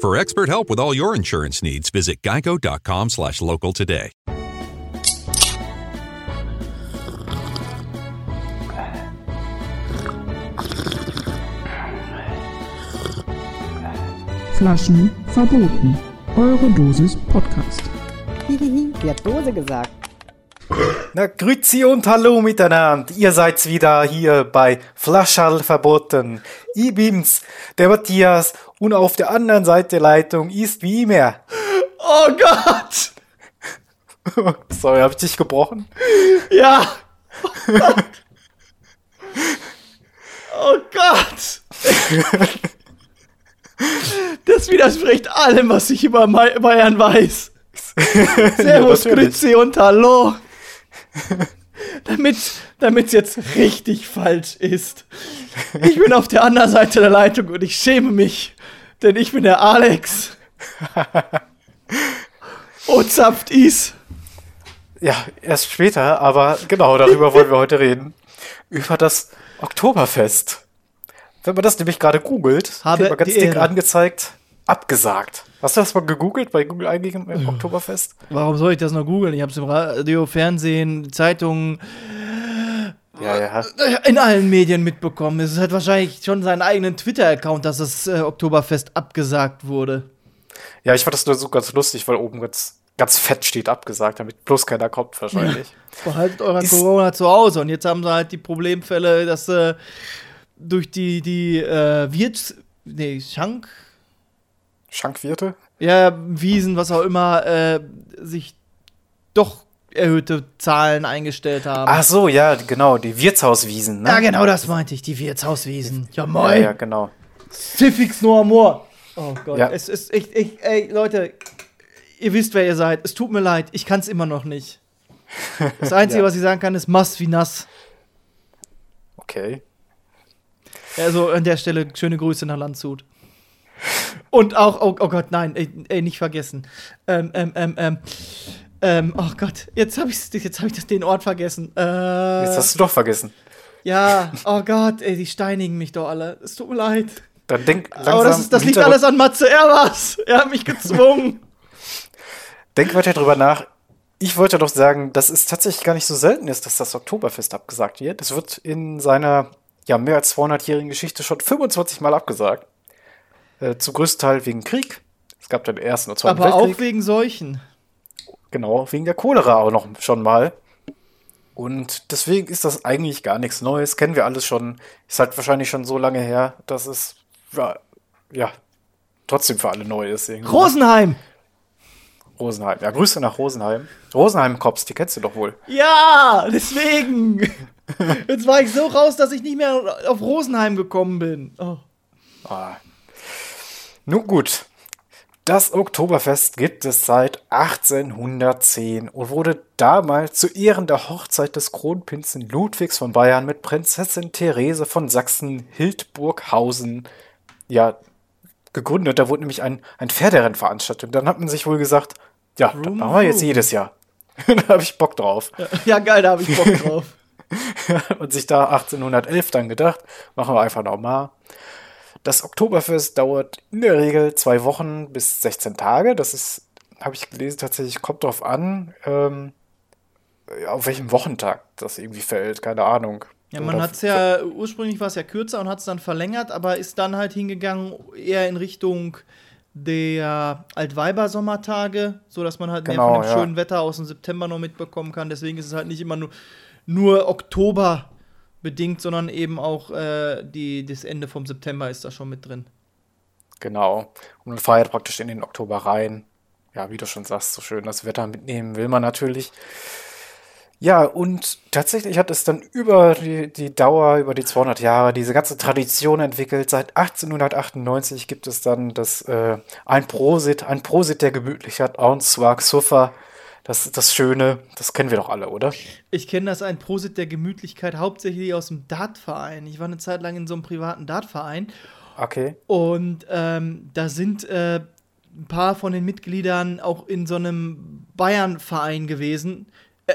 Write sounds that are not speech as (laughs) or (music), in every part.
For expert help with all your insurance needs, visit geico.com slash local today. Flaschen verboten. Eure Dosis Podcast. (laughs) Die hat Dose gesagt. Na, grüezi und hallo miteinander. Ihr seid wieder hier bei Flaschall verboten. Ich bin's, der Matthias, und auf der anderen Seite der Leitung ist wie immer. Oh Gott! (laughs) Sorry, hab ich dich gebrochen? Ja! Oh Gott! Oh Gott. Das widerspricht allem, was ich über Bayern weiß. (laughs) Servus, Ja. Grüezi und Hallo. Damit damit's jetzt richtig falsch ist. Ich bin auf der anderen Seite der Leitung und ich schäme mich, denn ich bin der Alex. (laughs) Oh, zapft is. Ja, erst später, aber genau, darüber wollen wir heute reden. Über das Oktoberfest. Wenn man das nämlich gerade googelt, Habe man ganz dick Ehre. angezeigt, abgesagt. Hast du das mal gegoogelt bei Google eingegeben im Oktoberfest? Warum soll ich das noch googeln? Ich habe es im Radio, Fernsehen, Zeitungen, Ja, ja. in allen Medien mitbekommen. Es hat wahrscheinlich schon seinen eigenen Twitter-Account, dass das äh, Oktoberfest abgesagt wurde. Ja, ich fand das nur so ganz lustig, weil oben ganz, ganz fett steht abgesagt, damit bloß keiner kommt wahrscheinlich. Behaltet euren Ist- Corona zu Hause. Und jetzt haben sie halt die Problemfälle, dass äh, durch die, die äh, Wirts... Nee, Schank... Schankwirte? Ja, Wiesen, was auch immer, äh, sich doch erhöhte Zahlen eingestellt haben. Ach so, ja, genau, die Wirtshauswiesen, ne? ja, genau das meinte ich, die Wirtshauswiesen. Ja, Ja, moin. ja, genau. Civics no amor. Oh Gott, Ja. es ist, ich, ich, ey, Leute, ihr wisst, wer ihr seid. Es tut mir leid, ich kann es immer noch nicht. Das (laughs) Einzige, Ja. was ich sagen kann, ist Mass wie nass. Okay. Also an der Stelle schöne Grüße nach Landshut. Und auch, oh, oh Gott, nein, ey, ey, nicht vergessen. Ähm, ähm, ähm, ähm, ähm, oh Gott, jetzt habe ich, jetzt hab ich das, den Ort vergessen. Äh, Jetzt hast du doch vergessen. ja, oh Gott, ey, die steinigen mich doch alle. Es tut mir leid. Dann denk langsam. Aber das, ist, das liegt alles an Matze. Er war's. Er hat mich gezwungen. (laughs) Denk weiter drüber nach. Ich wollte doch sagen, dass es tatsächlich gar nicht so selten ist, dass das Oktoberfest abgesagt wird. Es wird in seiner ja mehr als 200-jährigen Geschichte schon 25 Mal abgesagt. Äh, zum größten Teil wegen Krieg. Es gab den ersten und zweiten Aber Weltkrieg. auch wegen Seuchen. Genau, wegen der Cholera auch noch schon mal. Und deswegen ist das eigentlich gar nichts Neues. Kennen wir alles schon. Ist halt wahrscheinlich schon so lange her, dass es ja, ja trotzdem für alle neu ist. Irgendwie. Rosenheim. Rosenheim. Ja, Grüße nach Rosenheim. Rosenheim-Cops, die kennst du doch wohl. Ja, deswegen. (laughs) Jetzt war ich so raus, dass ich nicht mehr auf Rosenheim gekommen bin. Oh. Ah. Nun gut. Das Oktoberfest gibt es seit 1810 und wurde damals zu Ehren der Hochzeit des Kronprinzen Ludwigs von Bayern mit Prinzessin Therese von Sachsen-Hildburghausen ja, gegründet. Da wurde nämlich ein, ein Pferderennen veranstaltet. Dann hat man sich wohl gesagt, ja, das machen wir jetzt jedes Jahr. (laughs) da habe ich Bock drauf. Ja, geil, da habe ich Bock drauf. (laughs) und sich da 1811 dann gedacht, machen wir einfach nochmal. Das Oktoberfest dauert in der Regel zwei Wochen bis 16 Tage. Das ist, habe ich gelesen, tatsächlich kommt drauf an, ähm, auf welchem Wochentag das irgendwie fällt. Keine Ahnung. Ja, man hat es ja, ursprünglich war es ja kürzer und hat es dann verlängert, aber ist dann halt hingegangen eher in Richtung der Altweiber-Sommertage, so dass man halt mehr Genau, von dem ja. schönen Wetter aus dem September noch mitbekommen kann. Deswegen ist es halt nicht immer nur, nur Oktober bedingt, sondern eben auch äh, die, das Ende vom September ist da schon mit drin. Genau. Und man feiert praktisch in den Oktober rein. Ja, wie du schon sagst, so schön das Wetter mitnehmen will man natürlich. Ja, und tatsächlich hat es dann über die, die Dauer, über die 200 Jahre, diese ganze Tradition entwickelt. Seit 1898 gibt es dann das äh, ein Prosit, ein Prosit der Gemütlichkeit, und zwar. Das, das Schöne, das kennen wir doch alle, oder? Ich kenne das ein Prosit der Gemütlichkeit hauptsächlich aus dem Dartverein. Ich war eine Zeit lang in so einem privaten Dartverein Okay. und ähm, da sind äh, ein paar von den Mitgliedern auch in so einem Bayern-Verein gewesen.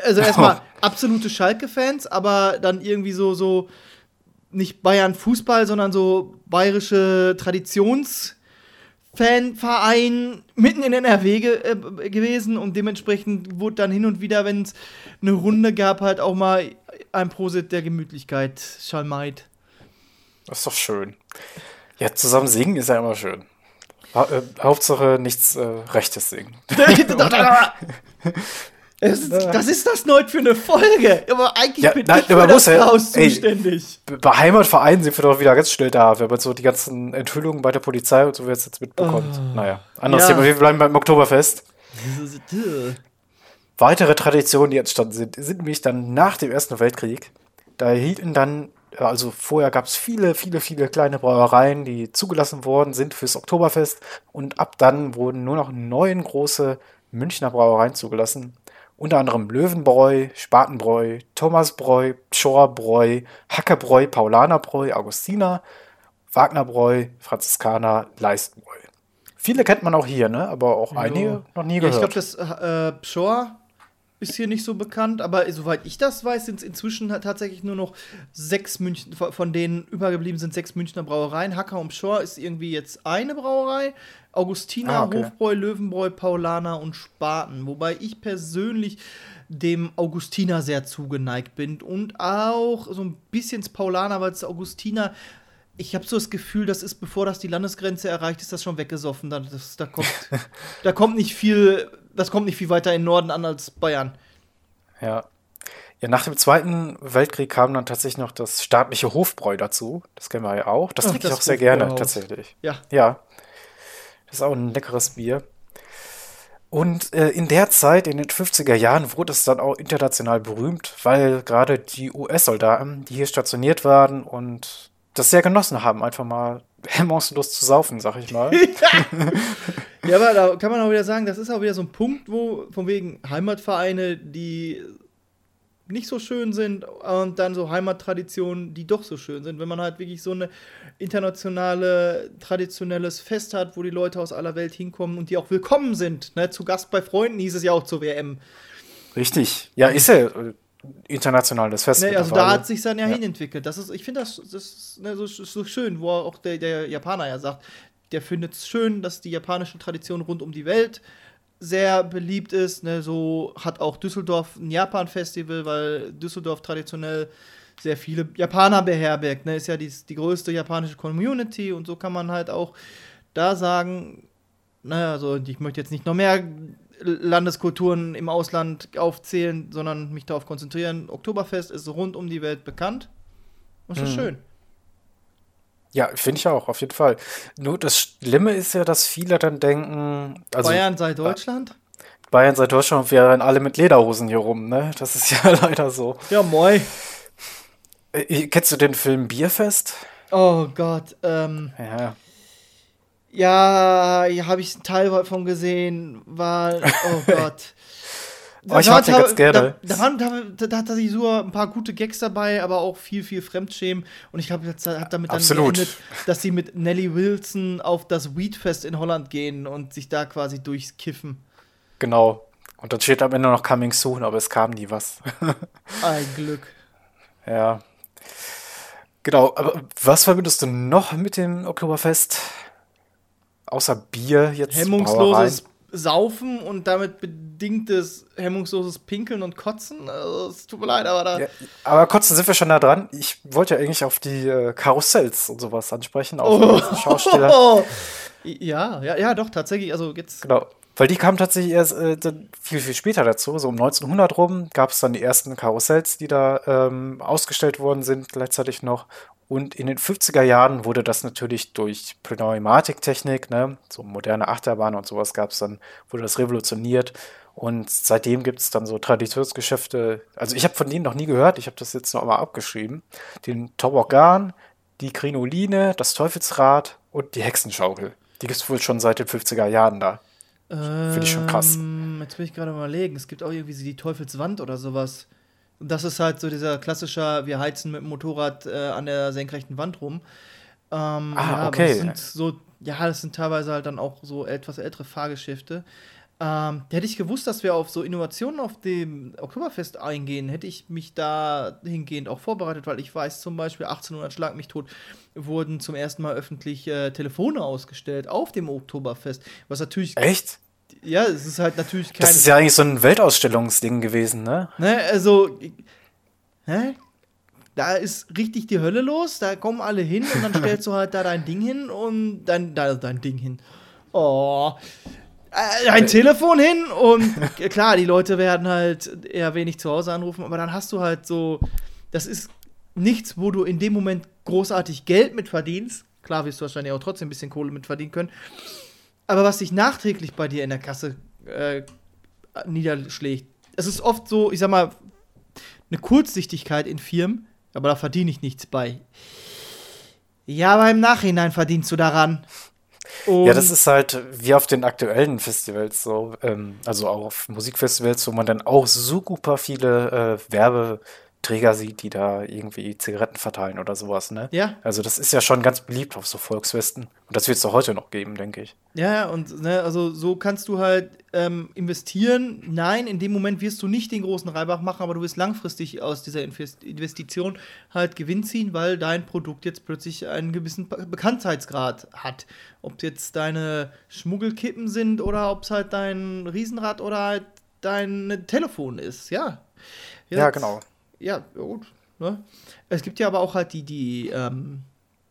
Also (laughs) erstmal absolute Schalke-Fans, aber dann irgendwie so, so nicht Bayern-Fußball, sondern so bayerische Traditions- Fanverein mitten in NRW ge äh, gewesen und dementsprechend wurde dann hin und wieder, wenn es eine Runde gab, halt auch mal ein Prosit der Gemütlichkeit schalmeit. Das ist doch schön. Ja, zusammen singen ist ja immer schön. Ha äh, Hauptsache nichts äh, Rechtes singen. (laughs) (laughs) (laughs) das, ist, das ist das neu für eine Folge. Aber eigentlich Ja, bin nein, ich für das muss ja- Chaos ey. zuständig. Bei Heimatvereinen sind wir doch wieder ganz schnell da, wenn man so die ganzen Enthüllungen bei der Polizei und so jetzt, jetzt mitbekommt. Naja, anderes Oh. Ja. Thema. Wir bleiben beim Oktoberfest. (laughs) Weitere Traditionen, die entstanden sind, sind nämlich dann nach dem Ersten Weltkrieg. Da hielten dann, also vorher gab es viele, viele, viele kleine Brauereien, die zugelassen worden sind fürs Oktoberfest. Und ab dann wurden nur noch neun große Münchner Brauereien zugelassen. Unter anderem Löwenbräu, Spatenbräu, Thomasbräu, Pschorrbräu, Hackerbräu, Paulanerbräu, Augustiner, Wagnerbräu, Franziskaner, Leistbräu. Viele kennt man auch hier, ne? aber auch einige noch nie Ja, ich gehört. glaube, das äh, Pschor ist hier nicht so bekannt, aber soweit ich das weiß, sind es inzwischen tatsächlich nur noch sechs München, von denen übergeblieben sind sechs Münchner Brauereien. Hacker und Pschor ist irgendwie jetzt eine Brauerei. Augustiner, Ah, okay. Hofbräu, Löwenbräu, Paulaner und Spaten. Wobei ich persönlich dem Augustiner sehr zugeneigt bin und auch so ein bisschen das Paulaner, weil das Augustiner ich habe so das Gefühl, das ist, bevor das die Landesgrenze erreicht, ist das schon weggesoffen. Da, das, da, kommt, (laughs) da kommt nicht viel, das kommt nicht viel weiter in Norden an als Bayern. Ja. Ja, nach dem Zweiten Weltkrieg kam dann tatsächlich noch das staatliche Hofbräu dazu. Das kennen wir ja auch. Das trinke ich das auch sehr gerne, Hofbräuhaus. tatsächlich. Ja. Ja. Das ist auch ein leckeres Bier. Und äh, in der Zeit, in den 50er Jahren, wurde es dann auch international berühmt, weil gerade die US-Soldaten, die hier stationiert waren und das sehr genossen haben, einfach mal hemmungslos zu saufen, sag ich mal. (laughs) Ja, aber da kann man auch wieder sagen, das ist auch wieder so ein Punkt, wo von wegen Heimatvereine, die nicht so schön sind und dann so Heimattraditionen, die doch so schön sind. Wenn man halt wirklich so eine internationale, traditionelles Fest hat, wo die Leute aus aller Welt hinkommen und die auch willkommen sind. Ne? Zu Gast bei Freunden hieß es ja auch zur WM. Richtig. Ja, ist ja internationales Fest. Ne, also da hat sich dann ja, Ja. hinentwickelt. Das ist, ich finde das, das ist, ne, so, so schön, wo auch der, der Japaner ja sagt, der findet es schön, dass die japanische Tradition rund um die Welt sehr beliebt ist. Ne, so hat auch Düsseldorf ein Japan-Festival, weil Düsseldorf traditionell sehr viele Japaner beherbergt. Ne, ist ja die, die größte japanische Community und so kann man halt auch da sagen, naja, also ich möchte jetzt nicht noch mehr Landeskulturen im Ausland aufzählen, sondern mich darauf konzentrieren. Oktoberfest ist rund um die Welt bekannt. Und das ist schön. Ja, finde ich auch, auf jeden Fall. Nur das Schlimme ist ja, dass viele dann denken, also Bayern sei Deutschland. Bayern sei Deutschland, wir rennen alle mit Lederhosen hier rum, ne? Das ist ja (laughs) leider so. Ja, moi. Äh, kennst du den Film Bierfest? Oh Gott. Ähm, Ja. Ja, hier habe ich einen Teil davon gesehen. (laughs) War, oh Gott. Oh, ich den ganz gerne. Da, da, da, da hat die so ein paar gute Gags dabei, aber auch viel, viel Fremdschämen. Und ich das hat damit dann Absolut. geendet, dass sie mit Nelly Wilson auf das Weedfest in Holland gehen und sich da quasi durchs Kiffen. Genau. Und dann steht am Ende noch Coming Soon, aber es kam nie was. (laughs) Ein Glück. ja. Genau, aber was verbindest du noch mit dem Oktoberfest? Außer Bier jetzt? Hemmungsloses Saufen und damit bedingtes hemmungsloses Pinkeln und Kotzen. Also, es tut mir leid, aber da. Ja, aber da sind wir schon da dran. Ich wollte ja eigentlich auf die äh, Karussells und sowas ansprechen, auf. Oh. (laughs) Ja, ja, ja, doch, tatsächlich. Also jetzt. Genau. Weil die kamen tatsächlich erst äh, viel, viel später dazu. So um 1900 rum gab es dann die ersten Karussells, die da ähm, ausgestellt worden sind, gleichzeitig noch. Und in den 50er Jahren wurde das natürlich durch Pneumatiktechnik, ne, so moderne Achterbahnen und sowas gab es dann, wurde das revolutioniert. Und seitdem gibt es dann so Traditionsgeschäfte. Also ich habe von denen noch nie gehört, ich habe das jetzt noch mal abgeschrieben. Den Toboggan, die Krinoline, das Teufelsrad und die Hexenschaukel. Die gibt es wohl schon seit den 50er Jahren da. Finde ich schon krass. Ähm, Jetzt will ich gerade mal überlegen. Es gibt auch irgendwie die Teufelswand oder sowas. Und das ist halt so dieser klassische, wir heizen mit dem Motorrad äh, an der senkrechten Wand rum. Ähm, Ah, ja, aber okay. Das sind so, ja, das sind teilweise halt dann auch so etwas ältere Fahrgeschäfte. Ähm, hätte ich gewusst, dass wir auf so Innovationen auf dem Oktoberfest eingehen, hätte ich mich da hingehend auch vorbereitet, weil ich weiß zum Beispiel 1800 Schlag mich tot wurden zum ersten Mal öffentlich äh, Telefone ausgestellt auf dem Oktoberfest, was natürlich Echt? Ja, es ist halt natürlich kein. Das ist ja eigentlich so ein Weltausstellungsding gewesen, ne? ne, also. Hä? Da ist richtig die Hölle los, da kommen alle hin und dann stellst du halt da dein Ding hin und dann da dein Ding hin. Oh. Äh, Ein Telefon hin und (laughs) klar, die Leute werden halt eher wenig zu Hause anrufen, aber dann hast du halt so, das ist nichts, wo du in dem Moment großartig Geld mit verdienst. Klar wirst du wahrscheinlich auch trotzdem ein bisschen Kohle mit verdienen können. Aber was sich nachträglich bei dir in der Kasse äh, niederschlägt, es ist oft so, ich sag mal, eine Kurzsichtigkeit in Firmen, aber da verdiene ich nichts bei. Ja, aber im Nachhinein verdienst du daran. Und Ja, das ist halt wie auf den aktuellen Festivals so, ähm, also auch auf Musikfestivals, wo man dann auch super viele äh, Werbeträger sieht, die da irgendwie Zigaretten verteilen oder sowas, ne? Ja. Also das ist ja schon ganz beliebt auf so Volksfesten. Und das wird es auch heute noch geben, denke ich. Ja, ja, und ne, also so kannst du halt ähm, investieren. Nein, in dem Moment wirst du nicht den großen Reibach machen, aber du wirst langfristig aus dieser Invest Investition halt Gewinn ziehen, weil dein Produkt jetzt plötzlich einen gewissen Be- Bekanntheitsgrad hat. Ob jetzt deine Schmuggelkippen sind oder ob es halt dein Riesenrad oder halt dein Telefon ist, ja. Ja, Jetzt- genau. Ja, gut. Ne? Es gibt ja aber auch halt die, die, ähm,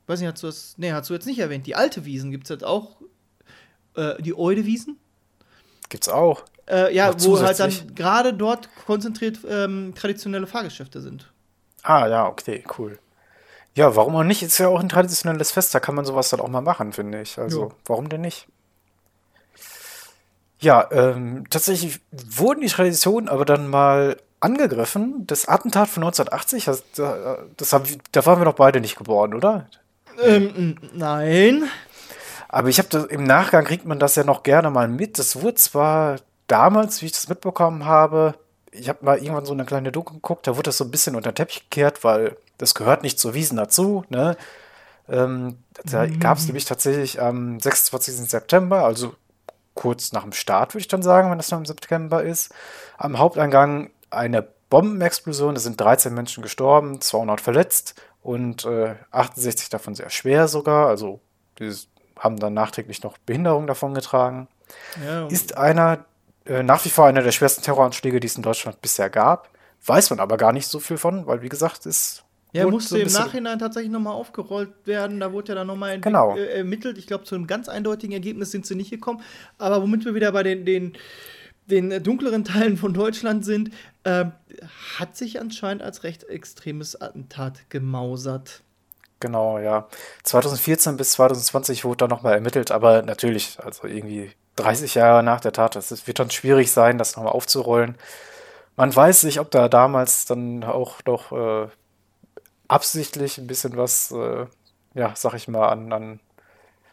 weiß nicht, hast du das, nee, hast du jetzt nicht erwähnt, die alte Wiesen gibt es jetzt auch, äh, die Eude-Wiesen. Gibt's auch. Äh, ja, Noch wo halt dann gerade dort konzentriert ähm, traditionelle Fahrgeschäfte sind. Ah, ja, okay, cool. Ja, warum auch nicht? Ist ja auch ein traditionelles Fest, da kann man sowas dann auch mal machen, finde ich. Also, Ja. warum denn nicht? Ja, ähm, tatsächlich wurden die Traditionen aber dann mal angegriffen. Das Attentat von 1980, das, da- das haben, da waren wir doch beide nicht geboren, oder? Ähm, nein. Aber ich habe im Nachgang kriegt man das ja noch gerne mal mit. Das wurde zwar damals, wie ich das mitbekommen habe, ich habe mal irgendwann so eine kleine Doku geguckt, da wurde das so ein bisschen unter den Teppich gekehrt, weil das gehört nicht zur Wiesen dazu. Ne? Ähm, da gab es nämlich tatsächlich am 26. September, also kurz nach dem Start, würde ich dann sagen, wenn das noch im September ist, am Haupteingang eine Bombenexplosion. Es sind 13 Menschen gestorben, 200 verletzt und äh, 68 davon sehr schwer sogar. Also die haben dann nachträglich noch Behinderung davon getragen. Ja, Ist einer äh, nach wie vor einer der schwersten Terroranschläge, die es in Deutschland bisher gab. Weiß man aber gar nicht so viel von, weil wie gesagt, ist ja musste so im Nachhinein tatsächlich nochmal aufgerollt werden. Da wurde ja dann nochmal Genau. äh, ermittelt. Ich glaube, zu einem ganz eindeutigen Ergebnis sind sie nicht gekommen. Aber womit wir wieder bei den, den, den äh, dunkleren (laughs) Teilen von Deutschland sind, ähm, hat sich anscheinend als recht extremes Attentat gemausert. Genau, ja. 2014 bis 2020 wurde da nochmal ermittelt, aber natürlich, also irgendwie 30 Jahre nach der Tat, ist- wird dann schwierig sein, das nochmal aufzurollen. Man weiß nicht, ob da damals dann auch doch äh, absichtlich ein bisschen was, äh, ja, sag ich mal, an, an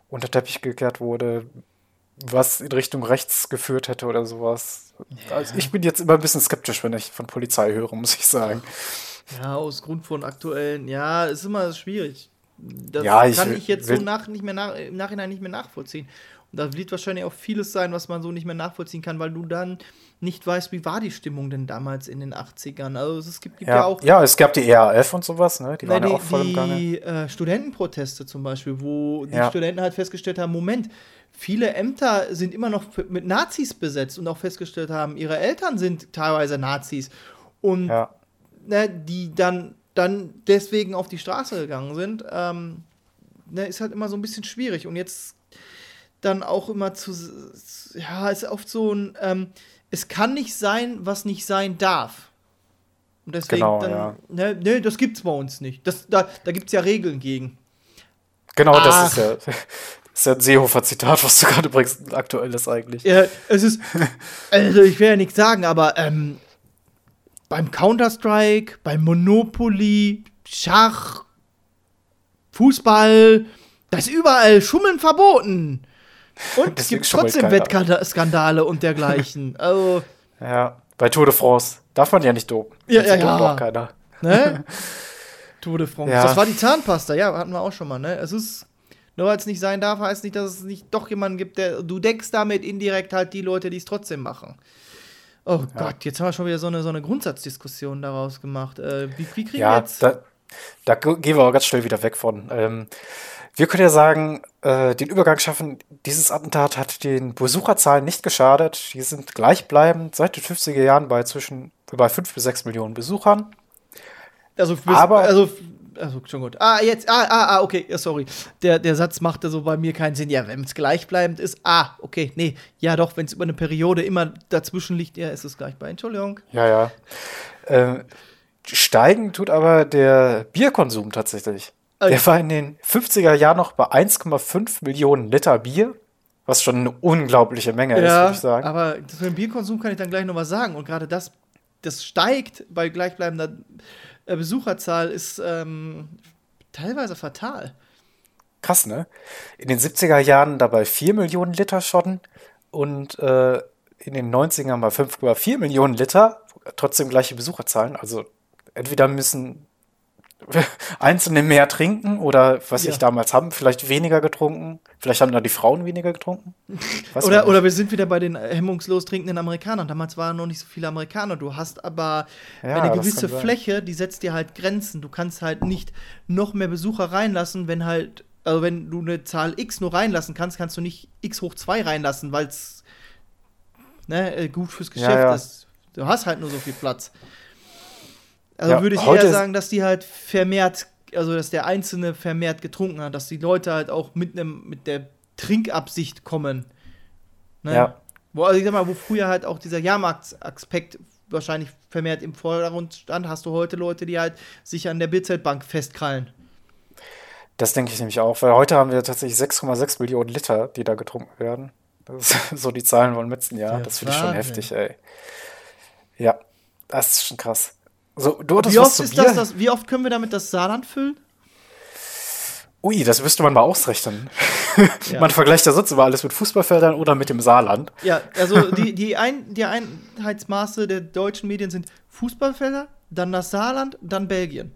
unter Teppich gekehrt wurde, was in Richtung rechts geführt hätte oder sowas. Also ich bin jetzt immer ein bisschen skeptisch, wenn ich von Polizei höre, muss ich sagen. Ja, aus Grund von aktuellen, ja, ist immer schwierig. Das Ja, ich kann will- ich jetzt so nach, nicht mehr nach, im Nachhinein nicht mehr nachvollziehen. Und da wird wahrscheinlich auch vieles sein, was man so nicht mehr nachvollziehen kann, weil du dann nicht weißt, wie war die Stimmung denn damals in den 80ern. Also es gibt, gibt ja, Ja, auch ja, es gab die ERF und sowas, ne? Die waren die, ja auch voll im Gange. die äh, Studentenproteste zum Beispiel, wo die Ja. Studenten halt festgestellt haben, Moment, viele Ämter sind immer noch mit Nazis besetzt und auch festgestellt haben, ihre Eltern sind teilweise Nazis. Und Ja. ne, die dann, dann deswegen auf die Straße gegangen sind, ähm, ne, ist halt immer so ein bisschen schwierig. Und jetzt dann auch immer zu, ja, ist oft so ein, ähm, es kann nicht sein, was nicht sein darf. Und deswegen Genau, dann, ja. ne, ne, das gibt's bei uns nicht. Das, da da gibt's ja Regeln gegen. Genau, Ach. das ist ja, (laughs) das ist ja ein Seehofer-Zitat, was du gerade bringst, ein aktuelles eigentlich. Ja, es ist, also ich will ja nichts sagen, aber ähm, beim Counter-Strike, beim Monopoly, Schach, Fußball, da ist überall Schummeln verboten. Und (laughs) es gibt trotzdem. Wettskandale und dergleichen. (laughs) Also, Ja, bei Tour de France darf man ja nicht dopen. Ja, ja, ja. keiner. ne? (laughs) Tour de France. Ja. Das war die Zahnpasta, ja, hatten wir auch schon mal, ne? Es ist, nur weil es nicht sein darf, heißt nicht, dass es nicht doch jemanden gibt, der, du deckst damit indirekt halt die Leute, die es trotzdem machen. Oh Gott, jetzt haben wir schon wieder so eine, so eine Grundsatzdiskussion daraus gemacht. Äh, wie, wie kriegen wir Ja, jetzt. da, da gehen wir auch ganz schnell wieder weg von. Ähm, wir können ja sagen, äh, den Übergang schaffen, dieses Attentat hat den Besucherzahlen nicht geschadet. Die sind gleichbleibend seit den 50er Jahren bei zwischen bei 5 bis 6 Millionen Besuchern. Also, bis, Aber- also, also schon gut. Ah, jetzt, ah, ah, ah, okay, ja, sorry. Der, der Satz machte so bei mir keinen Sinn. Ja, wenn es gleichbleibend ist, ah, okay, nee, ja doch, wenn es über eine Periode immer dazwischen liegt, ja, ist es gleichbleibend. Entschuldigung. Ja, ja. Ähm, steigen tut aber der Bierkonsum tatsächlich. Ey. Der war in den 50er Jahren noch bei 1,5 Millionen Liter Bier, was schon eine unglaubliche Menge ist, würde ich sagen. aber zu dem Bierkonsum kann ich dann gleich noch was sagen. Und gerade das, das steigt bei gleichbleibender äh, Besucherzahl, ist ähm, teilweise fatal. Krass, ne? In den 70er Jahren dabei 4 Millionen Liter schon und äh, in den 90ern mal 5,4 Millionen Liter, trotzdem gleiche Besucherzahlen. Also entweder müssen (laughs) Einzelne mehr trinken oder was Ja. ich damals haben, vielleicht weniger getrunken. Vielleicht haben da die Frauen weniger getrunken. Oder, oder wir sind wieder bei den hemmungslos trinkenden Amerikanern. Damals waren noch nicht so viele Amerikaner. Du hast aber Ja, eine gewisse. Fläche, die setzt dir halt Grenzen. Du kannst halt nicht noch mehr Besucher reinlassen, wenn halt, also wenn du eine Zahl X nur reinlassen kannst, kannst du nicht X hoch 2 reinlassen, weil es ne, äh, gut fürs Geschäft ja. ist. Du hast halt nur so viel Platz. Also Ja, würde ich eher sagen, dass die halt vermehrt, also dass der Einzelne vermehrt getrunken hat, dass die Leute halt auch mit, nem, mit der Trinkabsicht kommen. Ne? Ja. Wo, also ich sag mal, wo früher halt auch dieser Jahrmarktsaspekt wahrscheinlich vermehrt im Vordergrund stand, hast du heute Leute, die halt sich an der Bierzeltbank festkrallen. Das denke ich nämlich auch, weil heute haben wir tatsächlich 6,6 Millionen Liter, die da getrunken werden. Das ist (laughs) so die Zahlen vom letzten Jahr. Der das finde ich schon heftig, ey. Ja, das ist schon krass. So, du hattest Wie oft, ist das, das, wie oft können wir damit das Saarland füllen? Ui, das müsste man mal ausrechnen. (laughs) Ja. Man vergleicht ja sonst immer alles mit Fußballfeldern oder mit dem Saarland. Ja, also (laughs) die, die, Ein, die Einheitsmaße der deutschen Medien sind Fußballfelder, dann das Saarland, dann Belgien.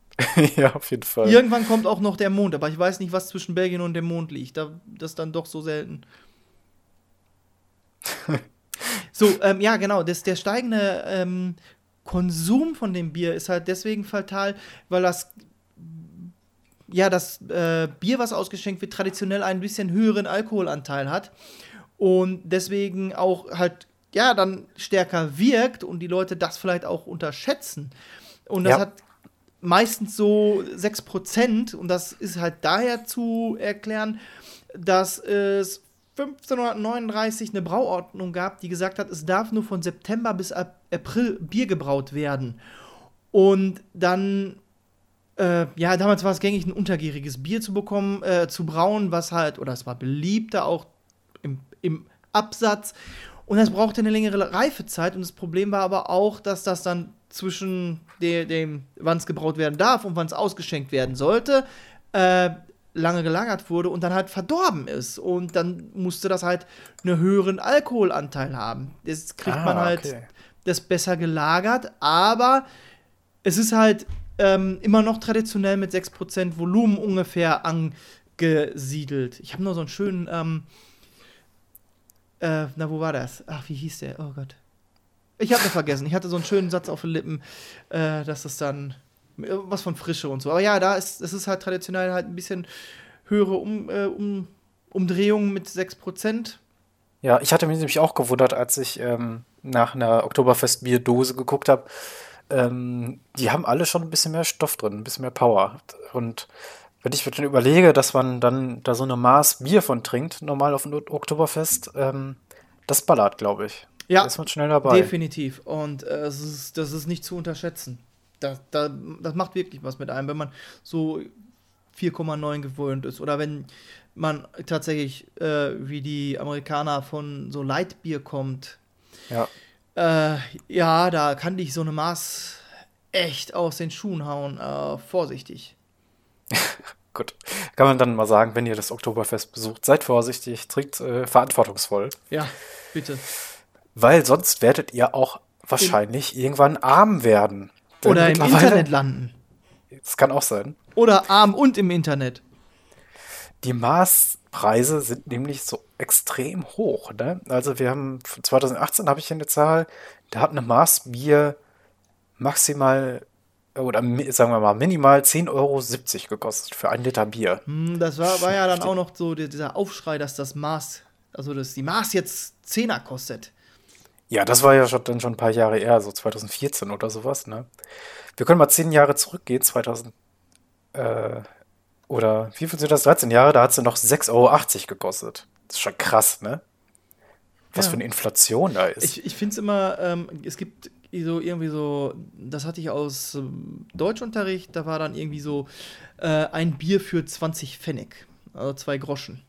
(laughs) ja, auf jeden Fall. Irgendwann kommt auch noch der Mond, aber ich weiß nicht, was zwischen Belgien und dem Mond liegt. Da, das ist dann doch so selten. so, ähm, ja, genau. Das, der steigende ähm, Konsum von dem Bier ist halt deswegen fatal, weil das ja, das äh, Bier, was ausgeschenkt wird, traditionell einen bisschen höheren Alkoholanteil hat und deswegen auch halt, ja, dann stärker wirkt und die Leute das vielleicht auch unterschätzen. Und das Ja. hat meistens so 6% und das ist halt daher zu erklären, dass es 1539 eine Brauordnung gab, die gesagt hat, es darf nur von September bis Ap- April Bier gebraut werden. Und dann äh, ja, damals war es gängig, ein untergäriges Bier zu bekommen, äh, zu brauen, was halt, oder es war beliebter auch im, im Absatz. Und das brauchte eine längere Reifezeit. Und das Problem war aber auch, dass das dann zwischen de, dem, wann es gebraut werden darf und wann es ausgeschenkt werden sollte, äh, lange gelagert wurde und dann halt verdorben ist. Und dann musste das halt einen höheren Alkoholanteil haben. Jetzt kriegt Ah, man halt okay. das besser gelagert, aber es ist halt ähm, immer noch traditionell mit 6% Volumen ungefähr angesiedelt. Ich habe nur so einen schönen, ähm, äh, na, wo war das? Ach, wie hieß der? Oh Gott. Ich habe vergessen. Ich hatte so einen schönen Satz auf den Lippen, äh, dass das dann was von Frische und so. Aber ja, da ist es ist halt traditionell halt ein bisschen höhere um, äh, um, Umdrehungen mit 6%. Ja, ich hatte mich nämlich auch gewundert, als ich ähm, nach einer Oktoberfest-Bierdose geguckt habe. Ähm, die haben alle schon ein bisschen mehr Stoff drin, ein bisschen mehr Power. Und wenn ich mir dann überlege, dass man dann da so eine Maß Bier von trinkt, normal auf dem Oktoberfest, ähm, das ballert, glaube ich. Ja, Da ist man schnell dabei. Definitiv. Und äh, es ist, das ist nicht zu unterschätzen. Das, da, das macht wirklich was mit einem, wenn man so 4,9 gewöhnt ist. Oder wenn man tatsächlich äh, wie die Amerikaner von so Lightbier kommt. Ja. Äh, ja, da kann dich so eine Maß echt aus den Schuhen hauen. Äh, vorsichtig. (laughs) Gut. Kann man dann mal sagen, wenn ihr das Oktoberfest besucht, seid vorsichtig, trinkt äh, verantwortungsvoll. Ja, bitte. Weil sonst werdet ihr auch wahrscheinlich irgendwann arm werden. Oder im Internet landen. Das kann auch sein. Oder arm und im Internet. Die Maßpreise sind nämlich so extrem hoch. Ne? Also wir haben 2018 habe ich hier eine Zahl, da hat eine Maßbier maximal oder sagen wir mal minimal 10,70 Euro gekostet für ein Liter Bier. Hm, Das war, war ja dann auch noch so die- dieser Aufschrei, dass das Maß, also dass die Maß jetzt Zehner kostet. Ja, das war ja schon, dann schon ein paar Jahre eher, so 2014 oder sowas. Ne? Wir können mal zehn Jahre zurückgehen, 2000 äh, oder wie viel sind das? 13 Jahre, da hat sie noch 6,80 Euro gekostet. Das ist schon krass, ne? Was Ja. für eine Inflation da ist. Ich, ich finde es immer, ähm, es gibt so irgendwie so, das hatte ich aus ähm, Deutschunterricht, da war dann irgendwie so äh, ein Bier für 20 Pfennig, also zwei Groschen.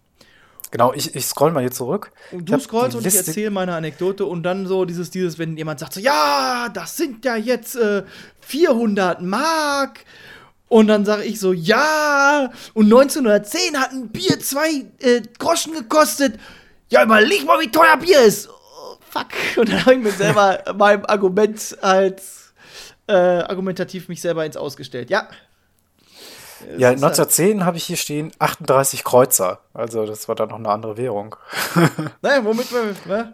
Genau, ich, ich scroll mal hier zurück. Und Ich du scrollst und ich Liste- erzähle meine Anekdote und dann so dieses, dieses, wenn jemand sagt so, ja, das sind ja jetzt äh, 400 Mark. Und dann sage ich so, ja, und 1910 hat ein Bier zwei äh, Groschen gekostet. Ja, überleg mal, wie teuer Bier ist. Oh, fuck. Und dann habe ich mir selber (laughs) meinem Argument als äh, argumentativ mich selber ins Ausgestellt. Ja. Ja, ist halt- 1910 habe ich hier stehen 38 Kreuzer. Also das war dann noch eine andere Währung. (laughs) Naja, womit wir, ne?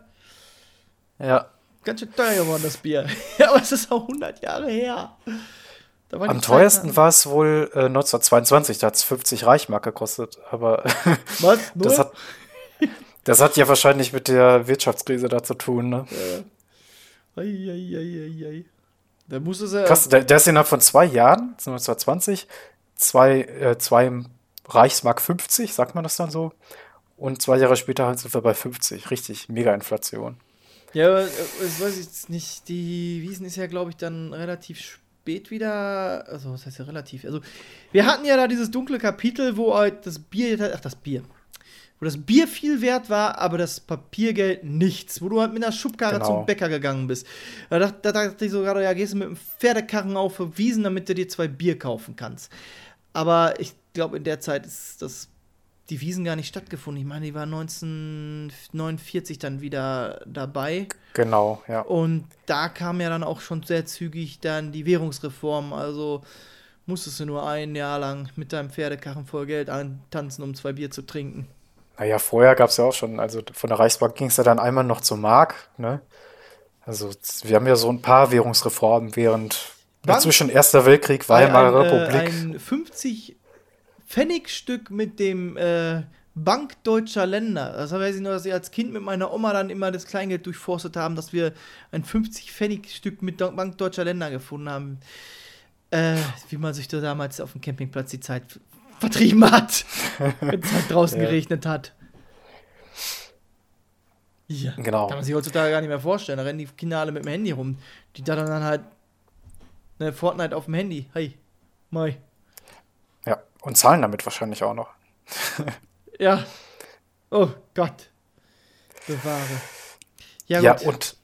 Ja. Ganz schön teuer geworden, das Bier. (laughs) ja, aber es ist auch 100 Jahre her. Am teuersten war es wohl äh, 1922, da hat es 50 Reichmark gekostet. Aber (laughs) Was? Nur? das hat, das hat ja wahrscheinlich mit der Wirtschaftskrise da zu tun. Ne? Eieieiei. Da muss es ja. Krass, der, der ist innerhalb von zwei Jahren, 1920, zwei, äh, zwei Reichsmark 50, sagt man das dann so? Und zwei Jahre später halt sind wir bei 50. Richtig, mega Inflation. Ja, aber, äh, das weiß ich jetzt nicht. Die Wiesen ist ja, glaube ich, dann relativ spät wieder. Also, was heißt ja relativ? Also, wir hatten ja da dieses dunkle Kapitel, wo halt das Bier. Ach, das Bier. Wo das Bier viel wert war, aber das Papiergeld nichts. Wo du halt mit einer Schubkarre Genau. zum Bäcker gegangen bist. Da dachte, da dachte ich so gerade, ja, gehst du mit einem Pferdekarren auf für Wiesen, damit du dir zwei Bier kaufen kannst. Aber ich glaube, in der Zeit ist das die Wiesen gar nicht stattgefunden. Ich meine, die war 1949 dann wieder dabei. Genau, ja. Und da kam ja dann auch schon sehr zügig dann die Währungsreform. Also musstest du nur ein Jahr lang mit deinem Pferdekarren voll Geld antanzen, um zwei Bier zu trinken. Naja, vorher gab es ja auch schon, also von der Reichsbank ging es ja dann einmal noch zur Mark, ne? Also wir haben ja so ein paar Währungsreformen während Wann? zwischen Erster Weltkrieg, Weimarer ein, Republik. Äh, ein 50 Pfennigstück mit dem äh, Bank deutscher Länder. Das weiß ich nur, dass ich als Kind mit meiner Oma dann immer das Kleingeld durchforstet haben, dass wir ein 50 Pfennigstück mit Do- Bank deutscher Länder gefunden haben. Äh, wie man sich da damals auf dem Campingplatz die Zeit vertrieben hat, (laughs) wenn es halt draußen Ja. geregnet hat. Ja. Genau. Kann man sich heutzutage gar nicht mehr vorstellen. Da rennen die Kinder alle mit dem Handy rum. Die da dann halt ne, Fortnite auf dem Handy. Hey, Mai. Ja, und zahlen damit wahrscheinlich auch noch. (laughs) Ja. Oh Gott. Bewahre. Ja, Ja, und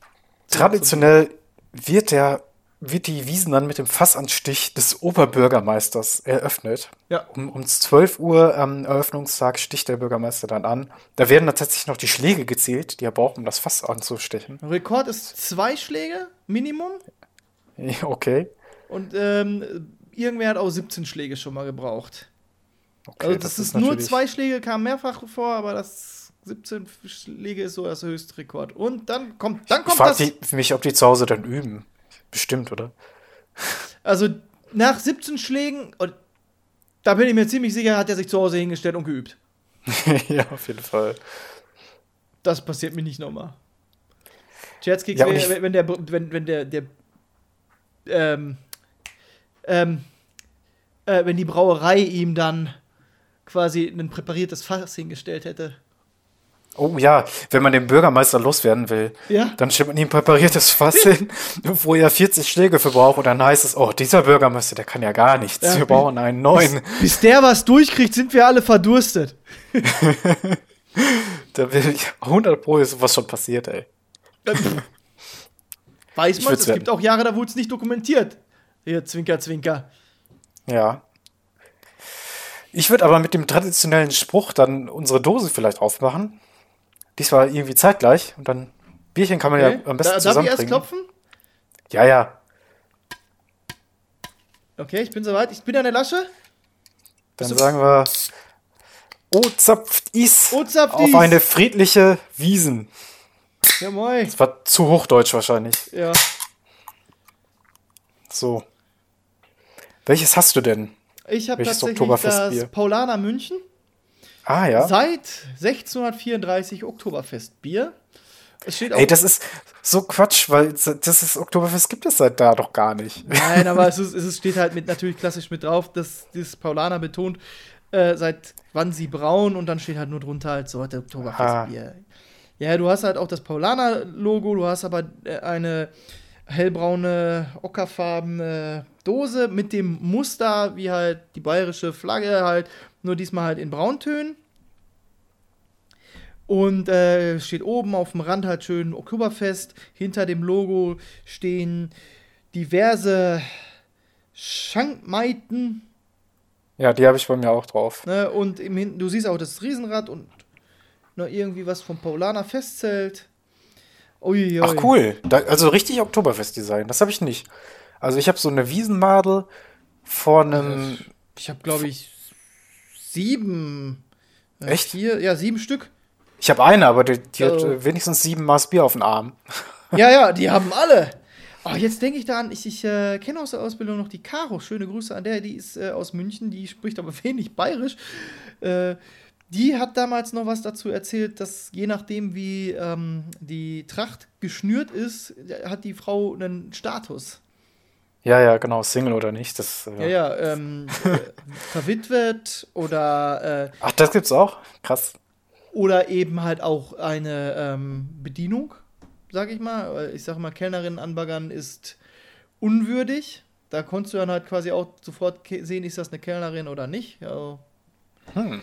traditionell wird der wird die Wiesen dann mit dem Fassanstich des Oberbürgermeisters eröffnet. Ja. Um, um 12 Uhr am Eröffnungstag sticht der Bürgermeister dann an. Da werden dann tatsächlich noch die Schläge gezählt, die er braucht, um das Fass anzustechen. Rekord ist zwei Schläge, Minimum. (laughs) Okay. Und ähm, irgendwer hat auch 17 Schläge schon mal gebraucht. okay Also das, ist, nur zwei Schläge, kam mehrfach vor, aber das 17 Schläge ist so das höchste Rekord. Und dann kommt, dann Ich kommt frage das. die, mich, ob die zu Hause dann üben. Bestimmt, oder? Also nach 17 Schlägen, und da bin ich mir ziemlich sicher, hat er sich zu Hause hingestellt und geübt. (laughs) ja, auf jeden Fall. Das passiert mir nicht nochmal. Scherzkeks, Ja, wenn, ich- wenn der, wenn, wenn der, der, ähm, ähm, äh, wenn die Brauerei ihm dann quasi ein präpariertes Fass hingestellt hätte. Oh ja, wenn man den Bürgermeister loswerden will, Ja. dann stellt man ihm ein präpariertes Fass (laughs) hin, wo er 40 Schläge für braucht und dann heißt es, oh, dieser Bürgermeister, der kann ja gar nichts. Ja, Wir brauchen einen neuen. Bis der was durchkriegt, sind wir alle verdurstet. (laughs) Da will ich 100 Pro ist sowas schon passiert, ey. Weiß Ich man, es gibt auch Jahre, da wurde es nicht dokumentiert. Hier, Zwinker, Zwinker. Ja. Ich würde aber mit dem traditionellen Spruch dann unsere Dose vielleicht aufmachen. Diesmal irgendwie zeitgleich. Und dann Bierchen kann man ja am besten da, darf ich erst klopfen? Ja, ja. Okay, ich bin soweit. Ich bin an der Lasche. Dann sagen wir O zapft is O zapft auf is. eine friedliche Wiesen. Ja, moin. Das war zu hochdeutsch wahrscheinlich. Ja. So. Welches hast du denn? Ich habe tatsächlich das Paulaner München. Ah ja. Seit 1634 Oktoberfestbier. Es steht auch. Ey, das ist so Quatsch, weil das ist Oktoberfest gibt es seit da doch gar nicht. Nein, aber es, (laughs) ist, es steht halt mit natürlich klassisch mit drauf, dass das Paulaner betont, äh, seit wann sie brauen und dann steht halt nur drunter halt Sorte Oktoberfestbier. Ja, du hast halt auch das Paulaner-Logo, du hast aber äh, eine hellbraune, ockerfarbene Dose mit dem Muster, wie halt die bayerische Flagge halt, nur diesmal halt in Brauntönen. Und äh, steht oben auf dem Rand halt schön Oktoberfest. Hinter dem Logo stehen diverse Schankmeiten. Ja, die habe ich bei mir auch drauf. Ne? Und im Hin du siehst auch das Riesenrad und noch irgendwie was vom Paulaner Festzelt. Uiuiui. Ach cool. Da, also richtig Oktoberfest-Design. Das habe ich nicht. Also ich habe so eine Wiesenmadel vor einem. Ich habe, glaube ich, sieben. äh, Echt? Vier, ja, sieben Stück. Ich habe eine, aber die, die hat Oh. äh, wenigstens sieben Maß Bier auf dem Arm. (laughs) Ja, ja, die haben alle. Oh, jetzt denke ich daran, ich, ich äh, kenne aus der Ausbildung noch die Caro. Schöne Grüße an der, die ist äh, aus München, die spricht aber (laughs) wenig bayerisch. Äh, die hat damals noch was dazu erzählt, dass je nachdem, wie ähm, die Tracht geschnürt ist, hat die Frau einen Status. Ja, ja, genau. Single oder nicht. Das, äh, Ja, ja, ähm, äh, verwitwet oder, äh, Ach, das gibt's auch? Krass. oder eben halt auch eine ähm, Bedienung, sag ich mal. Ich sag mal, Kellnerin anbaggern ist unwürdig. Da konntest du dann halt quasi auch sofort sehen, ist das eine Kellnerin oder nicht. Ja. Hm.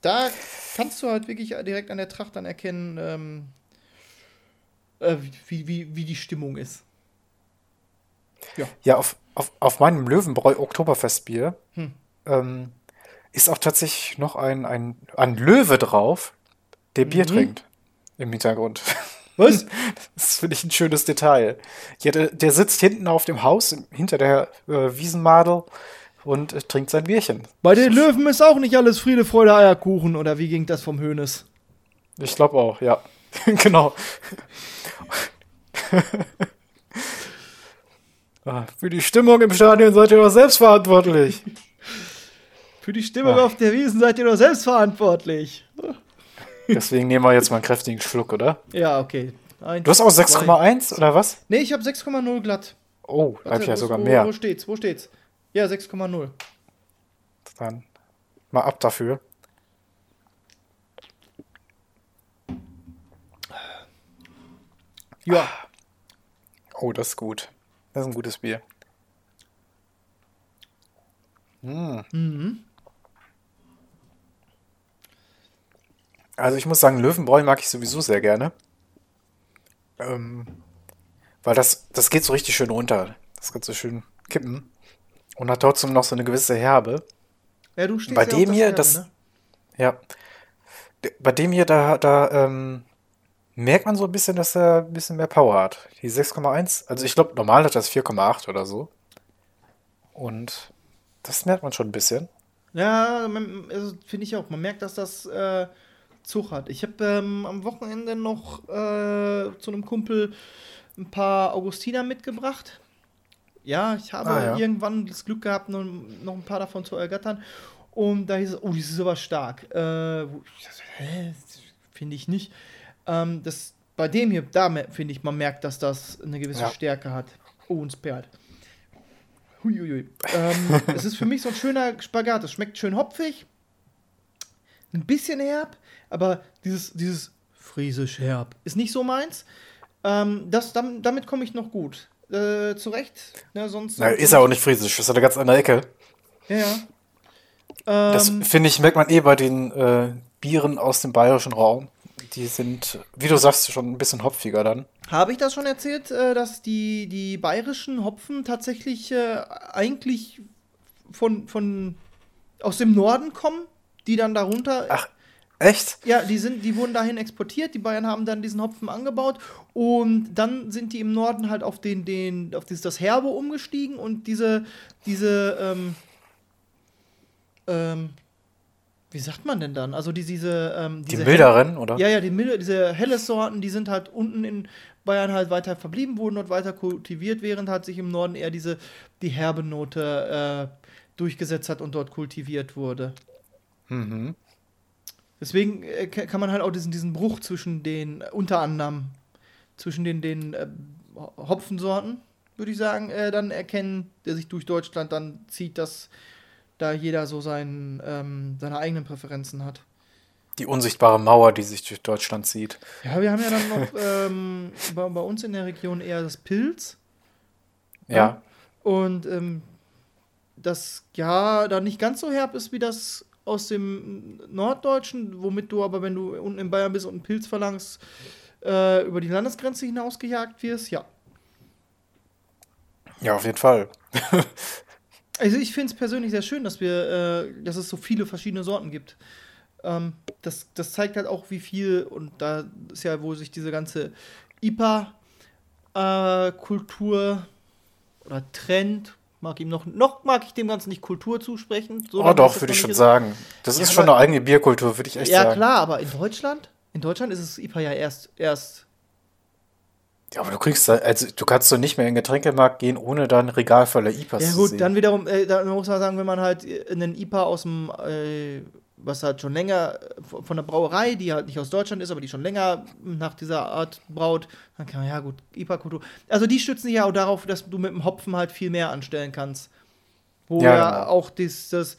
Da kannst du halt wirklich direkt an der Tracht dann erkennen, ähm, äh, wie, wie, wie die Stimmung ist. Ja, auf, auf, auf meinem Löwenbräu Oktoberfestbier Hm. ähm, ist auch tatsächlich noch ein, ein, ein Löwe drauf, der Bier Mhm. trinkt. Im Hintergrund. (laughs) Was? Das finde ich ein schönes Detail. Ja, der, der sitzt hinten auf dem Haus, hinter der äh, Wiesenmadel und trinkt sein Bierchen. Bei den Löwen ist auch nicht alles Friede, Freude, Eierkuchen, oder wie ging das vom Hönes? Ich glaube auch, ja. (laughs) genau. Ah, Für die Stimmung im Stadion seid ihr doch selbst verantwortlich. Für die Stimmung Ja. auf der Wiesen seid ihr doch selbst verantwortlich. Deswegen nehmen wir jetzt mal einen kräftigen Schluck, oder? Ja, okay. Eins, Du hast auch zwei. 6,1 oder was? Nee, ich habe 6,0 glatt. Oh, da hab Warte, ich ja sogar wo, mehr. Wo steht's? Wo steht's? Ja, 6,0. Dann mal ab dafür. Ja. Oh, das ist gut. Das ist ein gutes Bier. Mhm. Also ich muss sagen, Löwenbräu mag ich sowieso sehr gerne. Ähm, weil das, das geht so richtig schön runter. Das kann so schön kippen. Und hat trotzdem noch so eine gewisse Herbe. Ja, du stehst Bei ja dem hier, Herbe, das- ne? Ja. Bei dem hier, da, da ähm, merkt man so ein bisschen, dass er ein bisschen mehr Power hat. Die 6,1, also ich glaube, normal hat das 4,8 oder so. Und das merkt man schon ein bisschen. Ja, also, finde ich auch. Man merkt, dass das äh, Zug hat. Ich habe ähm, am Wochenende noch äh, zu einem Kumpel ein paar Augustiner mitgebracht. Ja, ich habe Ah, ja. irgendwann das Glück gehabt, noch, noch ein paar davon zu ergattern. Und da hieß es, oh, die ist aber stark. Äh? Finde ich nicht. Ähm, das, bei dem hier, da finde ich, man merkt, dass das eine gewisse Ja. Stärke hat. Oh, und es perlt. Huiuiui. Ähm, (laughs) es ist für mich so ein schöner Spagat. Es schmeckt schön hopfig, ein bisschen herb, aber dieses, dieses friesisch herb ist nicht so meins. Ähm, das, damit damit komme ich noch gut äh, zurecht. Ne, sonst, Na, ist er auch nicht friesisch, ist eine ganz andere Ecke. Ja, ja. Das Ähm, finde ich, merkt man eh bei den äh, Bieren aus dem bayerischen Raum. Die sind, wie du sagst, schon ein bisschen hopfiger dann. Habe ich das schon erzählt, äh, dass die, die bayerischen Hopfen tatsächlich äh, eigentlich von, von aus dem Norden kommen, die dann darunter. Ach, echt? Ja, die sind, die wurden dahin exportiert. Die Bayern haben dann diesen Hopfen angebaut und dann sind die im Norden halt auf den, den, auf dieses, das Herbe umgestiegen und diese, diese, ähm, ähm, wie sagt man denn dann? Also die, diese, ähm, Die diese milderen, oder? ja, ja, die milde, diese helle Sorten, die sind halt unten in Bayern halt weiter verblieben, wurden dort weiter kultiviert, während halt sich im Norden eher diese, die herbe Note äh, durchgesetzt hat und dort kultiviert wurde. Mhm. Deswegen äh, ka- kann man halt auch diesen, diesen Bruch zwischen den, äh, unter anderem, zwischen den, den äh, Hopfensorten, würde ich sagen, äh, dann erkennen, der sich durch Deutschland dann zieht, dass da jeder so sein, ähm, seine eigenen Präferenzen hat. Die unsichtbare Mauer, die sich durch Deutschland zieht. Ja, wir haben ja dann noch (laughs) ähm, bei, bei uns in der Region eher das Pilz. Ja. Und ähm, das ja da nicht ganz so herb ist wie das aus dem Norddeutschen, womit du aber, wenn du unten in Bayern bist und einen Pilz verlangst, äh, über die Landesgrenze hinausgejagt wirst, ja. Ja, auf jeden Fall. (laughs) Also ich finde es persönlich sehr schön, dass wir, äh, dass es so viele verschiedene Sorten gibt. Ähm, das, das zeigt halt auch, wie viel, und da ist ja, wo sich diese ganze IPA-Kultur oder Trend, mag ihm noch, noch mag ich dem Ganzen nicht Kultur zusprechen. So Oh doch, würde ich schon sagen. Das Ja, ist schon eine eigene Bierkultur, würde ich echt Ja, sagen. klar, aber in Deutschland? In Deutschland ist es IPA ja erst, erst Ja, aber du kriegst da, also du kannst doch nicht mehr in den Getränkemarkt gehen, ohne da ein Regal voller IPAs Ja zu gut, sehen. dann wiederum, äh, da muss man sagen, wenn man halt äh, einen IPA aus dem, äh, was halt schon länger äh, von von der Brauerei, die halt nicht aus Deutschland ist, aber die schon länger nach dieser Art braut, dann kann man, ja gut, IPA-Kultur. Also die stützen sich ja auch darauf, dass du mit dem Hopfen halt viel mehr anstellen kannst. Wo Ja, ja, genau. auch das, das,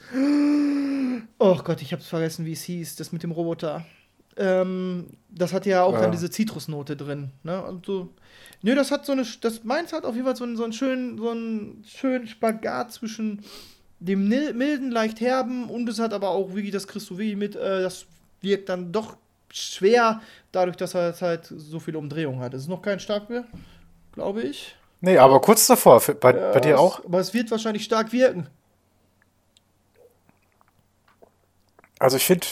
oh Gott, ich hab's vergessen, wie es hieß, das mit dem Roboter. Ähm, das hat ja auch Ja. dann diese Zitrusnote drin, ne? Und so, Nö, das hat so eine, das meins hat auf jeden Fall so einen, so einen schönen, so einen schönen Spagat zwischen dem milden, leicht herben und es hat aber auch wirklich das kriegst mit, äh, das wirkt dann doch schwer, dadurch, dass er jetzt halt so viele Umdrehungen hat. Es ist noch kein Starkbier, glaube ich. Nee, aber kurz davor, für- bei, bei dir es- auch? Aber es wird wahrscheinlich stark wirken. Also ich finde,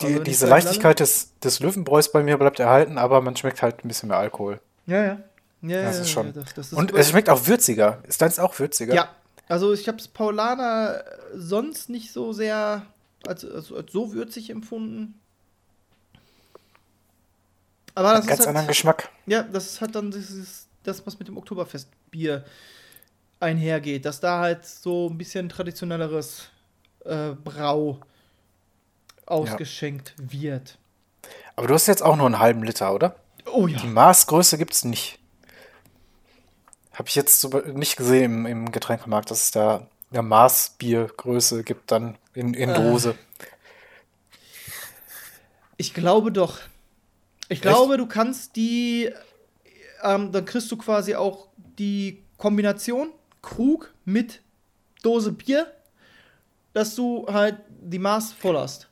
die, Also diese gleich Leichtigkeit des, des Löwenbräus bei mir bleibt erhalten, aber man schmeckt halt ein bisschen mehr Alkohol. Ja, ja. Ja, Das ja, ist schon. ja, das, das ist Und es schmeckt auch würziger. Ist deins auch würziger? Ja, also ich habe es Paulaner sonst nicht so sehr als, als, als so würzig empfunden. Aber Hat das ganz ist anderen halt, Geschmack. ja, das hat dann dieses, das, was mit dem Oktoberfestbier einhergeht, dass da halt so ein bisschen traditionelleres äh, Brau ausgeschenkt wird. Aber du hast jetzt auch nur einen halben Liter, oder? Oh ja. Die Maßgröße gibt es nicht. Habe ich jetzt so nicht gesehen im, im Getränkemarkt, dass es da eine Maßbiergröße gibt, dann in, in Äh. Dose. Ich glaube doch. Ich glaube, du kannst die, ähm, dann kriegst du quasi auch die Kombination Krug mit Dose Bier, dass du halt die Maß voll hast.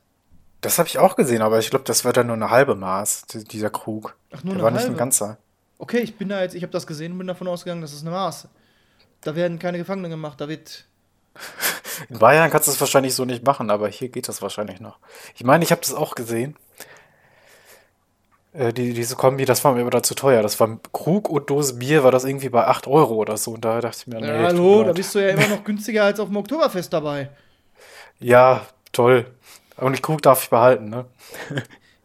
Das habe ich auch gesehen, aber ich glaube, das war dann nur eine halbe Maß, die- dieser Krug. Ach, nur Der eine war nicht halbe? ein ganzer. Okay, ich bin da jetzt, ich habe das gesehen und bin davon ausgegangen, das ist eine Maß. Da werden keine Gefangenen gemacht, da wird. In Bayern kannst du es wahrscheinlich so nicht machen, aber hier geht das wahrscheinlich noch. Ich meine, ich habe das auch gesehen. Äh, die, diese Kombi, das war mir aber da zu teuer. Das war Krug und Dose Bier, war das irgendwie bei 8 Euro oder so. Und da dachte ich mir, nee, Ja, hallo, da bist du ja immer noch günstiger als auf dem Oktoberfest dabei. Ja, toll. Und die Krug darf ich behalten, ne?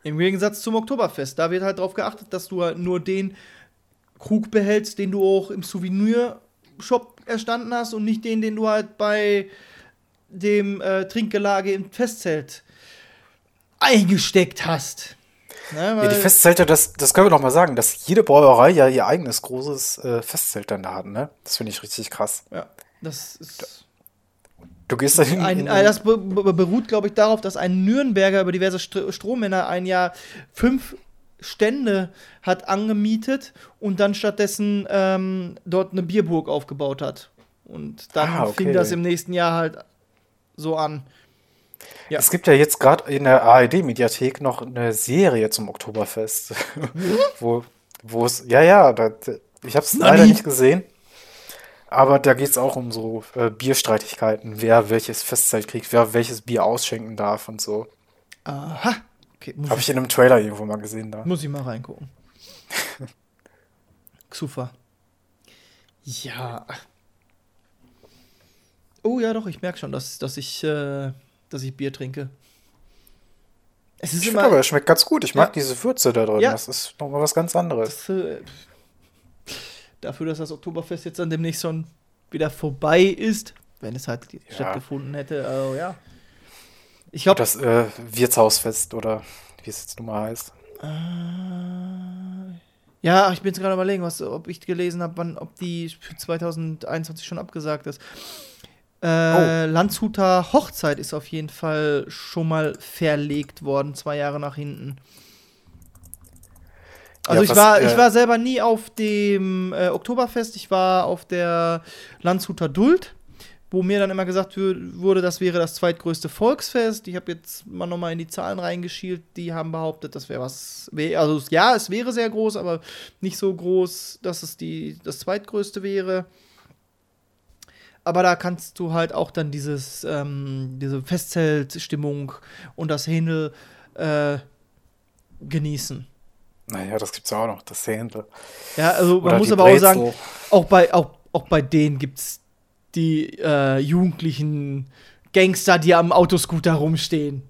Im Gegensatz zum Oktoberfest. Da wird halt darauf geachtet, dass du halt nur den Krug behältst, den du auch im Souvenir-Shop erstanden hast und nicht den, den du halt bei dem äh, Trinkgelage im Festzelt eingesteckt hast. Ne, Ja, die Festzelte, das, das können wir doch mal sagen, dass jede Brauerei ja ihr eigenes großes äh, Festzelt dann da hat, ne? Das finde ich richtig krass. ja, das ist. Du gehst da hin. Ein, in- äh, das be be beruht, glaube ich, darauf, dass ein Nürnberger über diverse Str Strohmänner ein Jahr fünf Stände hat angemietet und dann stattdessen ähm, dort eine Bierburg aufgebaut hat. Und dann Ah, okay. fing das im nächsten Jahr halt so an. Ja. Es gibt ja jetzt gerade in der ARD-Mediathek noch eine Serie zum Oktoberfest. (laughs) wo, wo es, ja, ja, da, ich habe es leider nicht gesehen. Aber da geht es auch um so äh, Bierstreitigkeiten, wer welches Festzelt kriegt, wer welches Bier ausschenken darf und so. Aha. Okay, Habe ich in einem Trailer irgendwo mal gesehen da. muss ich mal reingucken. (laughs) Xufa. Ja. Oh ja, doch, ich merke schon, dass, dass, ich, äh, dass ich Bier trinke. Es ist Ich finde aber, es schmeckt ganz gut. Ich mag Ja. diese Würze da drin. Ja. Das ist nochmal was ganz anderes. Das, äh, dafür, dass das Oktoberfest jetzt dann demnächst schon wieder vorbei ist, wenn es halt stattgefunden hätte, also ja. Ich glaube, Das äh, Wirtshausfest oder wie es jetzt nun mal heißt. ja, ich bin jetzt gerade überlegen, was, ob ich gelesen habe, wann, ob die für 2021 schon abgesagt ist. Äh, Landshuter Hochzeit ist auf jeden Fall schon mal verlegt worden, zwei Jahre nach hinten. Also Ja, ich was, war, äh, ich war selber nie auf dem äh, Oktoberfest, ich war auf der Landshuter Duld, wo mir dann immer gesagt wurde, das wäre das zweitgrößte Volksfest. Ich habe jetzt mal nochmal in die Zahlen reingeschielt, die haben behauptet, das wäre was, also ja, es wäre sehr groß, aber nicht so groß, dass es die, das zweitgrößte wäre. Aber da kannst du halt auch dann dieses, ähm, diese Festzeltstimmung und das Händel äh, genießen. Naja, das gibt's auch noch, das Händel. Ja, also man Oder muss aber auch sagen, Brezel. auch bei, auch, auch bei denen gibt es die äh, jugendlichen Gangster, die am Autoscooter rumstehen.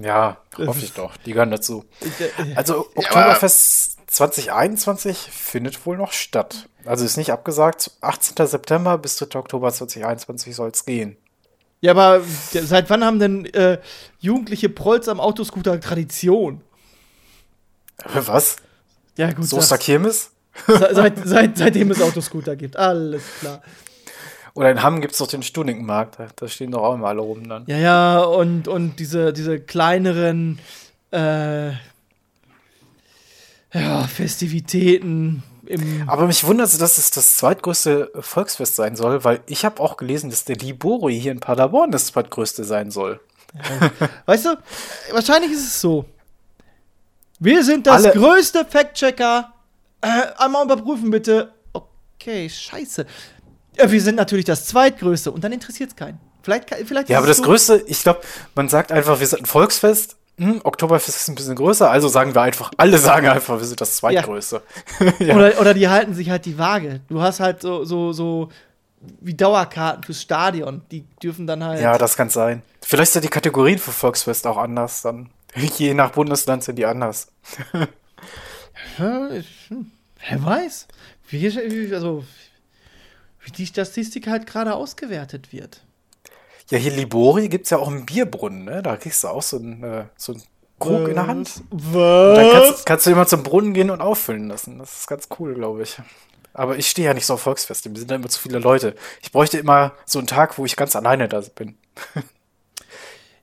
Ja, hoffe ich ist- doch. Die gehören dazu. Äh, Also Oktoberfest 2021 findet wohl noch statt. Also ist nicht abgesagt. 18. September bis 3. Oktober 2021 soll es gehen. Ja, aber der- seit wann haben denn äh, jugendliche Prolls am Autoscooter Tradition? (laughs) Was? Ja, gut. Soester sag's. Kirmes? Se- seit, seit, seitdem es Autoscooter gibt. Alles klar. Oder in Hamm gibt es doch den Stuningenmarkt. Da- Da stehen doch auch immer alle rum dann. Ja, ja, und, und diese, diese kleineren äh, ja, Festivitäten im. Aber mich wundert es, dass es das zweitgrößte Volksfest sein soll, weil ich habe auch gelesen, dass der Libori hier in Paderborn das zweitgrößte sein soll. Weißt du, wahrscheinlich ist es so. Wir sind das Alle- größte Fact-Checker. Äh, einmal überprüfen, bitte. Okay, scheiße. Ja, wir sind natürlich das zweitgrößte und dann interessiert es keinen. Vielleicht, vielleicht Ja, aber das so- Größte, ich glaube, man sagt einfach, wir sind ein Volksfest. Hm, Oktoberfest ist ein bisschen größer, also sagen wir einfach, alle sagen einfach, wir sind das zweitgrößte. (laughs) Ja. Oder, oder die halten sich halt die Waage. Du hast halt so, so, so wie Dauerkarten fürs Stadion. Die dürfen dann halt. Ja, das kann sein. Vielleicht sind die Kategorien für Volksfest auch anders dann. (laughs) Je nach Bundesland sind die anders. (laughs) Ja, hm, wer weiß. Wie- also, wie die Statistik halt gerade ausgewertet wird. Ja, hier Libori gibt es ja auch einen Bierbrunnen, ne? Da kriegst du auch so einen, äh, so einen Krug in der Hand. Und dann Was? kannst, kannst du immer zum Brunnen gehen und auffüllen lassen. Das ist ganz cool, glaube ich. Aber ich stehe ja nicht so auf Volksfeste. Mir sind da immer zu viele Leute. Ich bräuchte immer so einen Tag, wo ich ganz alleine da bin. (laughs)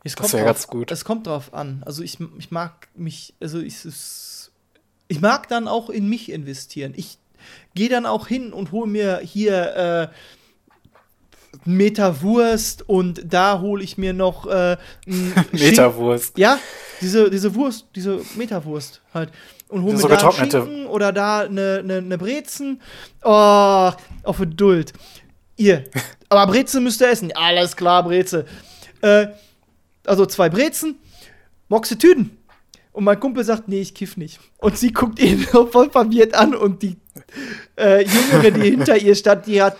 Es Das kommt wär drauf, ganz gut. Es kommt drauf an. Also ich, ich mag mich, also ich, es, ich mag dann auch in mich investieren. Ich gehe dann auch hin und hole mir hier äh, Meter Wurst und da hole ich mir noch äh, (laughs) Schinken- Meterwurst. Ja, diese, diese Wurst, diese Meterwurst halt. Und hol mir So da einen getrocknete. Schinken oder da eine, eine, eine Brezen. Oh, auf Geduld. Ihr. (laughs) Aber Brezen müsst ihr essen. Alles klar, Breze. Äh, also zwei Brezen, Moxe Tüten. Und mein Kumpel sagt, nee, ich kiff nicht. Und sie guckt ihn (laughs) voll verwirrt an und die (laughs) äh, Jüngere, die hinter ihr stand, die hat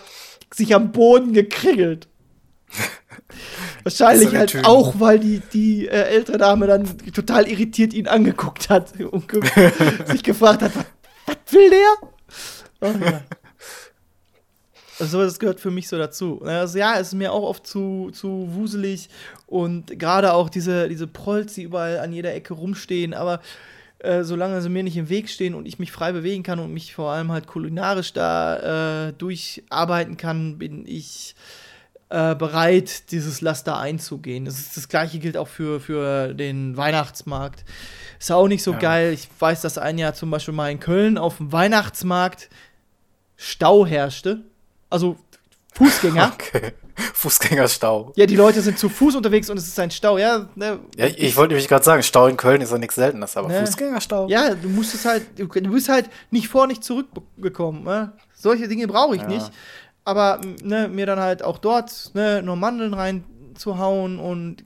sich am Boden gekringelt. (laughs) Wahrscheinlich halt Typ. auch, weil die, die äh, ältere Dame dann total irritiert ihn angeguckt hat (laughs) und ge sich gefragt hat, was, was will der? Oh, ja. Also das gehört für mich so dazu. Also ja, es ist mir auch oft zu, zu wuselig und gerade auch diese, diese Prolls, die überall an jeder Ecke rumstehen, aber äh, solange sie mir nicht im Weg stehen und ich mich frei bewegen kann und mich vor allem halt kulinarisch da äh, durcharbeiten kann, bin ich äh, bereit, dieses Laster einzugehen. Das, ist, das gleiche gilt auch für, für den Weihnachtsmarkt. Ist auch nicht so Ja. geil. Ich weiß, dass ein Jahr zum Beispiel mal in Köln auf dem Weihnachtsmarkt Stau herrschte. Also Fußgänger. (laughs) Okay. (laughs) Fußgängerstau. Ja, die Leute sind zu Fuß unterwegs und es ist ein Stau. Ja, ne, Ja, ich wollte nämlich gerade sagen, Stau in Köln ist ja nichts Seltenes, aber Ne. Fußgängerstau? ja, du musst es halt, du, bist halt nicht vor, nicht zurückgekommen. Ne? Solche Dinge brauche ich Ja. nicht. aber ne, mir dann halt auch dort ne, nur Mandeln reinzuhauen und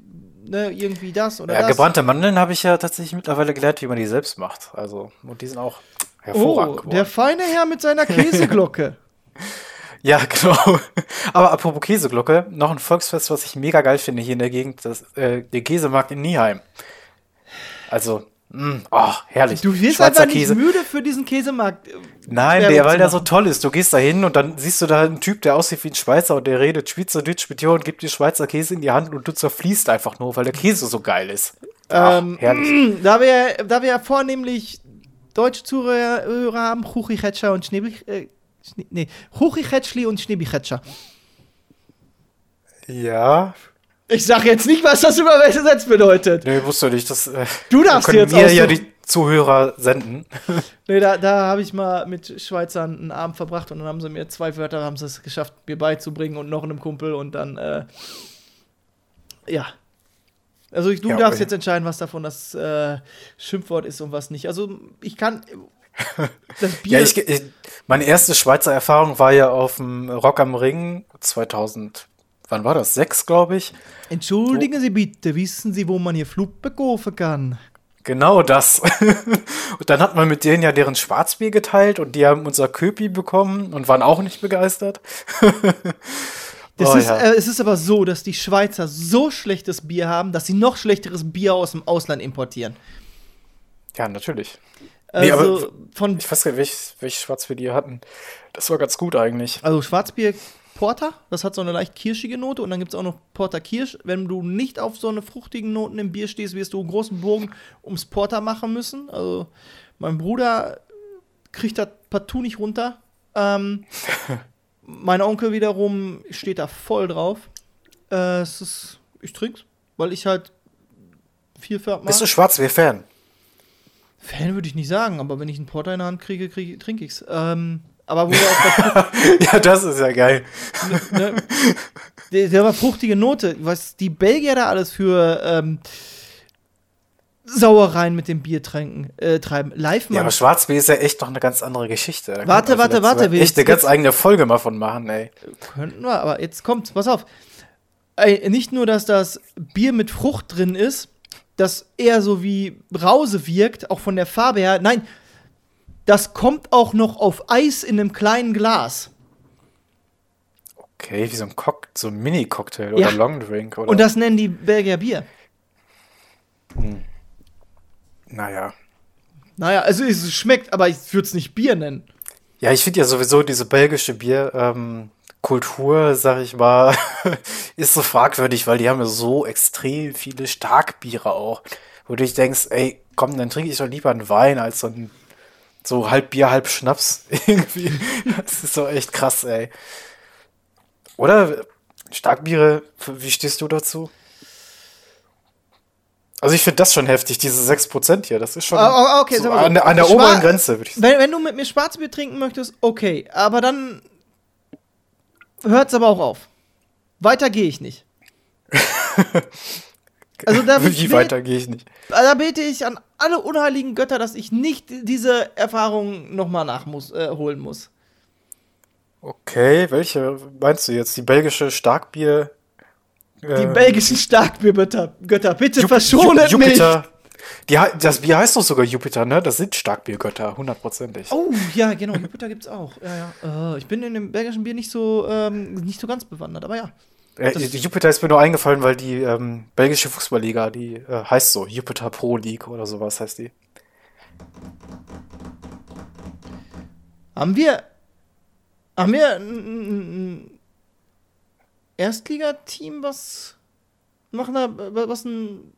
ne, irgendwie das oder Ja, das. gebrannte Mandeln habe ich ja tatsächlich mittlerweile gelernt, wie man die selbst macht. Also, und die sind auch hervorragend Oh, geworden. der feine Herr mit seiner Käseglocke. (laughs) Ja, (laughs) genau. Aber apropos Käseglocke, noch ein Volksfest, was ich mega geil finde hier in der Gegend, das, äh, der Käsemarkt in Nieheim. Also, mh, oh, herrlich. Du wirst Schweizer einfach nicht müde für diesen Käsemarkt. äh, Nein, der, weil der so toll ist. Du gehst da hin und dann siehst du da einen Typ, der aussieht wie ein Schweizer und der redet Schweizerdeutsch mit dir und gibt dir Schweizer Käse in die Hand und du zerfließt einfach nur, weil der Käse so geil ist. Ach, Ähm, herrlich. (clears throat) Da wir, da wir ja vornehmlich deutsche Zuhörer haben, Chuchichetscher und Schneebi, äh, Nee, Chuchichetschli und Schneebichetscher. Ja. Ich sag jetzt nicht, was das übersetzt bedeutet. Nee, wusste nicht. Das, äh, Du darfst können jetzt mir ja die Zuhörer senden. (laughs) Nee, da, da habe ich mal mit Schweizern einen Abend verbracht und dann haben sie mir zwei Wörter, haben sie es geschafft, mir beizubringen und noch einem Kumpel und dann, äh, ja. Also ich, du Ja, darfst okay. jetzt entscheiden, was davon das äh, Schimpfwort ist und was nicht. Also ich kann das Bier. Ja, ich, ich, meine erste Schweizer Erfahrung war ja auf dem Rock am Ring 2000. Wann war das? Sechs, glaube ich. Entschuldigen Sie bitte, wissen Sie, wo man hier Fluppe kaufen kann? Genau das. (laughs) und dann hat man mit denen ja deren Schwarzbier geteilt und die haben unser Köpi bekommen und waren auch nicht begeistert. (laughs) Das Oh, ist, ja. äh, es ist aber so, dass die Schweizer so schlechtes Bier haben, dass sie noch schlechteres Bier aus dem Ausland importieren. Ja, natürlich. Also Nee, aber von Ich weiß gar nicht, welches welch Schwarzbier die hatten. Das war ganz gut eigentlich. Also Schwarzbier Porter, das hat so eine leicht kirschige Note und dann gibt es auch noch Porter Kirsch. Wenn du nicht auf so eine fruchtigen Noten im Bier stehst, wirst du einen großen Bogen ums Porter machen müssen. Also mein Bruder kriegt das partout nicht runter. Ähm, (laughs) mein Onkel wiederum steht da voll drauf. Äh, es ist, ich trink's, weil ich halt viel Färb Bist du mag. Schwarzbier-Fan? Fan würde ich nicht sagen, aber wenn ich einen Porter in der Hand kriege, kriege trinke ich's. Ähm, aber wo auch (laughs) ja, das ist ja geil. ne, der, der war fruchtige Note. Was die Belgier da alles für ähm, Sauereien mit dem Bier tränken, äh, treiben. Live Ja, Mann, aber Schwarzbier ist ja echt noch eine ganz andere Geschichte. Da Warte, warte, warte, wir- Echt eine ganz eigene Folge mal von machen, ey. könnten wir, aber jetzt kommt's, pass auf. Ey, nicht nur, dass das Bier mit Frucht drin ist, das eher so wie Brause wirkt, auch von der Farbe her. Nein, das kommt auch noch auf Eis in einem kleinen Glas. Okay, wie so ein Cock so ein Mini-Cocktail Ja. oder Longdrink oder. Und das nennen die Belgier Bier. naja. Naja, also es schmeckt, aber ich würde es nicht Bier nennen. Ja, ich finde ja sowieso diese belgische Bierkultur, ähm, Kultur, sag ich mal, (laughs) ist so fragwürdig, weil die haben ja so extrem viele Starkbiere auch. Wo du dich denkst, ey, komm, dann trinke ich doch lieber einen Wein als so ein so halb Bier, halb Schnaps. (laughs) Irgendwie. Das ist so echt krass, ey. Oder Starkbiere, wie stehst du dazu? Also ich finde das schon heftig, diese 6% hier. Das ist schon ah, okay, so an, der- an der Schwa- oberen Grenze, würde ich sagen. Wenn, wenn du mit mir Schwarzbier trinken möchtest, okay. Aber dann hört's aber auch auf. Weiter gehe ich nicht. (laughs) Also da, Wie weiter gehe ich nicht. da bete ich an alle unheiligen Götter, dass ich nicht diese Erfahrung nochmal nachholen muss, äh, muss. Okay, welche meinst du jetzt? Die belgische Starkbier? Die äh, belgischen Starkbiergötter, Götter, bitte verschonet Ju- mich. Die, das Bier heißt doch sogar Jupiter, ne? Das sind Starkbiergötter, hundertprozentig. Oh, ja, genau, Jupiter gibt's auch. Ja, ja. Äh, ich bin in dem belgischen Bier nicht so, ähm, nicht so ganz bewandert, aber ja. Äh, Jupiter ist mir nur eingefallen, weil die ähm, belgische Fußballliga, die äh, heißt so, Jupiter Pro League oder sowas heißt die. Haben wir. Haben wir ein Erstligateam, was. Machen da. Was ein.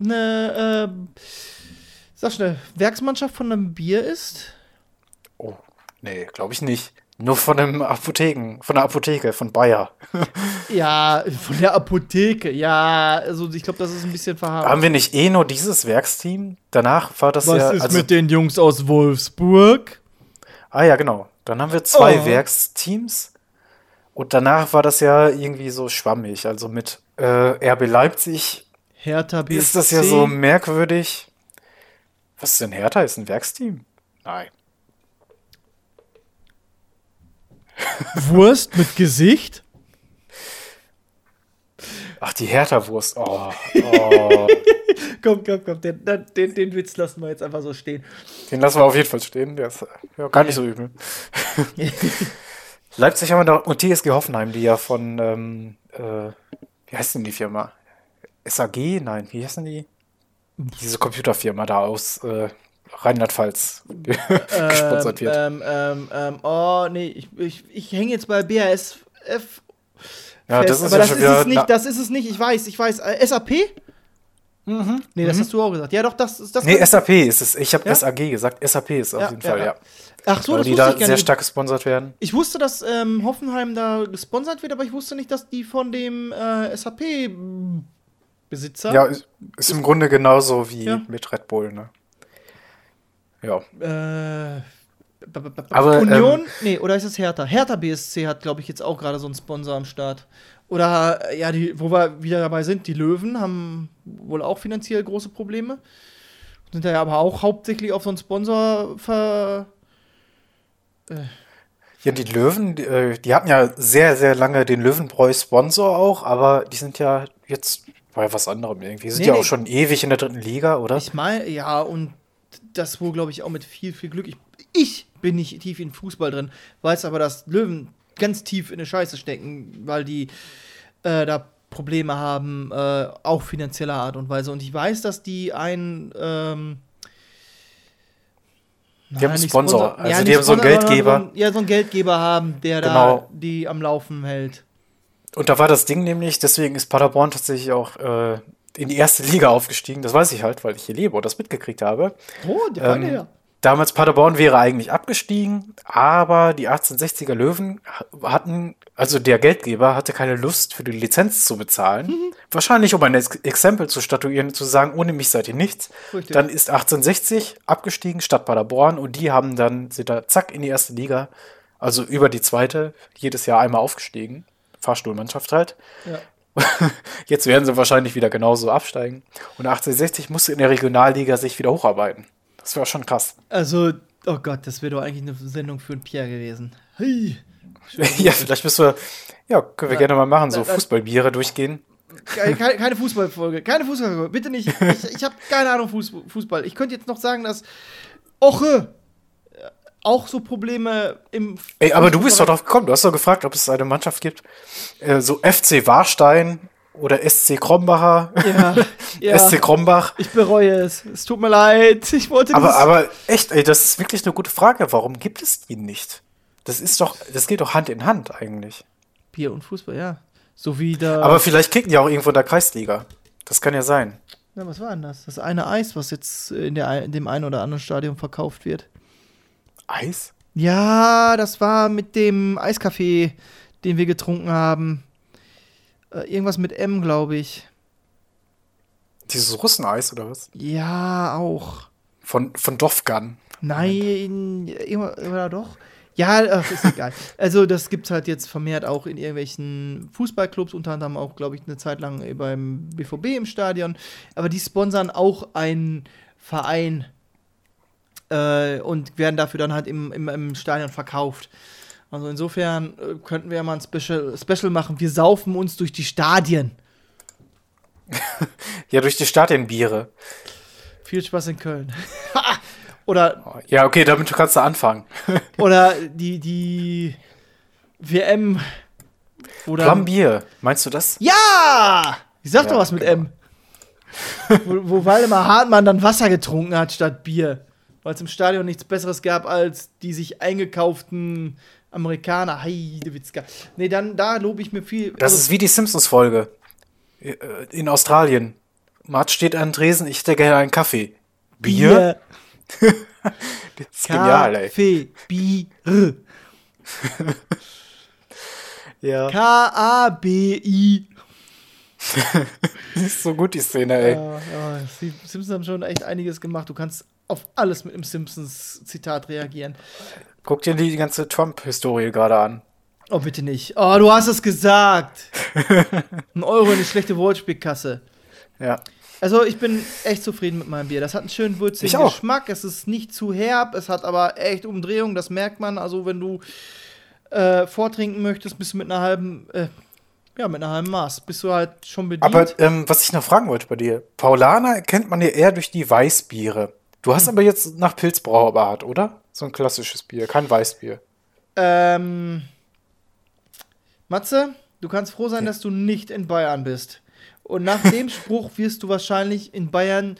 Eine. Äh, sag schnell. Werksmannschaft von einem Bier ist? Oh, nee, glaube ich nicht. Nur von einem Apotheken, von der Apotheke, von Bayer. (laughs) Ja, von der Apotheke. Ja, also ich glaube, das ist ein bisschen verharmlost. Haben wir nicht eh nur dieses Werksteam? Danach war das ja. also, den Jungs aus Wolfsburg? Ah ja, genau. Dann haben wir zwei Oh. Werksteams. Und danach war das ja irgendwie so schwammig. Also mit äh, RB Leipzig Hertha BSC. ist das ja so merkwürdig. Was ist denn Hertha? Ist ein Werksteam? Nein. (laughs) Wurst mit Gesicht? Ach, die Hertha-Wurst. Oh, (laughs) oh. Komm, komm, komm, den, den, den Witz lassen wir jetzt einfach so stehen. Den lassen wir auf jeden Fall stehen. Der ist ja, gar nicht so übel. (laughs) Leipzig haben wir da und TSG Hoffenheim, die ja von, ähm, äh, wie heißt denn die Firma? SAG? Nein, wie heißt denn die? Diese Computerfirma da aus äh, Rheinland-Pfalz (laughs) gesponsert wird. Ähm, ähm, ähm, oh, nee, ich, ich, ich hänge jetzt bei BASF. ja, das ist aber ja das schon ist wieder. es nicht, na- das ist es nicht, ich weiß, ich weiß. Äh, SAP? Mhm. Nee, das hast du auch gesagt. Ja, doch, das ist das. nee, SAP ist es. Ich habe Ja? SAG gesagt. SAP ist auf Ja, jeden ja, Fall, ja. Ach so, das die da sehr stark gesponsert werden. Ich wusste, dass ähm, Hoffenheim da gesponsert wird, aber ich wusste nicht, dass die von dem äh, SAP-Besitzer. Ja, ist, ist im Grunde genauso wie Ja. mit Red Bull, ne? Ja. Äh, Aber, Union? ähm, nee, oder ist es Hertha? Hertha BSC hat, glaube ich, jetzt auch gerade so einen Sponsor am Start. Oder, äh, ja, die, wo wir wieder dabei sind, die Löwen haben wohl auch finanziell große Probleme. Sind da ja aber auch hauptsächlich auf so einen Sponsor ver. Ja, die Löwen, die, äh, die hatten ja sehr, sehr lange den Löwenbräu-Sponsor auch, aber die sind ja jetzt bei was anderem irgendwie. Die sind Nee, ja nee. auch schon ewig in der dritten Liga, oder? Ich meine, ja, und das wohl, glaube ich, auch mit viel, viel Glück. Ich, ich bin nicht tief in Fußball drin, weiß aber, dass Löwen ganz tief in der Scheiße stecken, weil die äh, da Probleme haben, äh, auch finanzieller Art und Weise. Und ich weiß, dass die ein ähm, Die haben einen nicht Sponsor. Also die nicht haben so einen Sponsor, Geldgeber. So einen, ja, so einen Geldgeber haben, der da Genau. die am Laufen hält. Und da war das Ding nämlich, deswegen ist Paderborn tatsächlich auch äh, in die erste Liga aufgestiegen. Das weiß ich halt, weil ich hier lebe und das mitgekriegt habe. Oh, der Ähm, ja. Damals Paderborn wäre eigentlich abgestiegen, aber die 1860er Löwen hatten, also der Geldgeber hatte keine Lust für die Lizenz zu bezahlen. Mhm. Wahrscheinlich, um ein Ex Exempel zu statuieren, zu sagen, ohne mich seid ihr nichts. Richtig. Dann ist 1860 abgestiegen statt Paderborn und die haben dann, sind da zack in die erste Liga, also über die zweite, jedes Jahr einmal aufgestiegen. Fahrstuhlmannschaft halt. Ja. (laughs) Jetzt werden sie wahrscheinlich wieder genauso absteigen. Und 1860 musste in der Regionalliga sich wieder hocharbeiten. Das war schon krass. Also, oh Gott, das wäre doch eigentlich eine Sendung für einen Pierre gewesen. Hey. (laughs) ja, vielleicht müssen wir, ja, können wir gerne mal machen, so Fußballbiere durchgehen. Keine, (laughs) keine, Fußballfolge. Keine Fußballfolge. Bitte nicht. Ich, ich habe keine Ahnung Fuß, Fußball. Ich könnte jetzt noch sagen, dass Oche auch so Probleme im. Ey, aber du bist doch drauf gekommen. Du hast doch gefragt, ob es eine Mannschaft gibt. Äh, so FC Warstein oder SC Krombacher. Ja, (laughs) ja. SC Krombach. Ich bereue es. Es tut mir leid. Ich wollte Aber, aber echt, ey, das ist wirklich eine gute Frage. Warum gibt es die nicht? Das ist doch, das geht doch Hand in Hand eigentlich. Bier und Fußball, ja. So wie da. Aber vielleicht kicken die auch irgendwo in der Kreisliga. Das kann ja sein. Na, was war denn das? Das eine Eis, was jetzt in, der, in dem einen oder anderen Stadion verkauft wird. Eis? Ja, das war mit dem Eiskaffee, den wir getrunken haben. Äh, irgendwas mit M, glaube ich. Dieses Russeneis oder was? Ja, auch. Von, von Dofgan. Nein, immer, oder doch? Ja, ach, ist egal. (laughs) Also, das gibt's halt jetzt vermehrt auch in irgendwelchen Fußballclubs, unter anderem auch, glaube ich, eine Zeit lang beim BVB im Stadion. Aber die sponsern auch einen Verein äh, und werden dafür dann halt im, im, im Stadion verkauft. Also insofern äh, könnten wir ja mal ein Special, Special machen. Wir saufen uns durch die Stadien. (laughs) Ja, durch die Stadienbiere. Viel Spaß in Köln. (laughs) oder Ja, okay, damit kannst du anfangen. (laughs) Oder die, die WM. Oder Plombier, meinst du das? Ja! Ich sag Ja, doch was mit genau. M. wo, wo Waldemar Hartmann dann Wasser getrunken hat statt Bier. Weil es im Stadion nichts Besseres gab als die sich eingekauften Amerikaner. Heidewitzka. Nee, dann da lobe ich mir viel. Das ist wie die Simpsons-Folge. Äh, In Australien. Mart steht an Tresen, ich hätte gerne einen Kaffee. Bier? (laughs) Das ist genial, ey. Kaffee, Bier. (laughs) Ja. K-A-B-I. Das (laughs) ist so gut, die Szene, ey. Ja, ja, die Simpsons haben schon echt einiges gemacht. Du kannst auf alles mit dem Simpsons-Zitat reagieren. Guck dir die ganze Trump-Historie gerade an. Oh, bitte nicht. Oh, du hast es gesagt. (laughs) Ein Euro in eine schlechte Wortspielkasse. Ja. Also, ich bin echt zufrieden mit meinem Bier. Das hat einen schönen würzigen. Geschmack. Es ist nicht zu herb. Es hat aber echt Umdrehung. Das merkt man. Also, wenn du äh, vortrinken möchtest, bist du mit einer halben, äh, ja, mit einer halben Maß. Bist du halt schon bedient. Aber ähm, was ich noch fragen wollte bei dir, Paulaner kennt man ja eher durch die Weißbiere. Du hast aber jetzt nach Pilzbrauerart, oder? So ein klassisches Bier, kein Weißbier. Ähm, Matze, du kannst froh sein, dass du nicht in Bayern bist. Und nach dem (laughs) Spruch wirst du wahrscheinlich in Bayern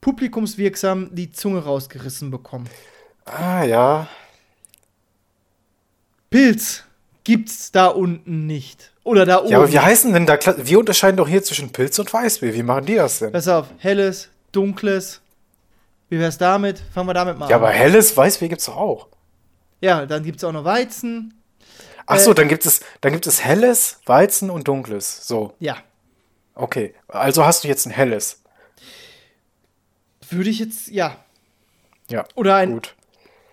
publikumswirksam die Zunge rausgerissen bekommen. Ah, ja. Pilz gibt's da unten nicht. Oder da oben. Ja, aber wie heißen denn da, Kla- wir unterscheiden doch hier zwischen Pilz und Weißbier. Wie machen die das denn? Pass auf, helles, dunkles. Wie wär's damit? Fangen wir damit mal Ja, an. aber helles Weißbier gibt's doch auch. Ja, dann gibt's auch noch Weizen. Ach so, Äh, dann gibt es, dann gibt es helles, Weizen und dunkles. So, Ja, okay. Also hast du jetzt ein helles. würde ich jetzt, ja. Ja, Oder ein gut.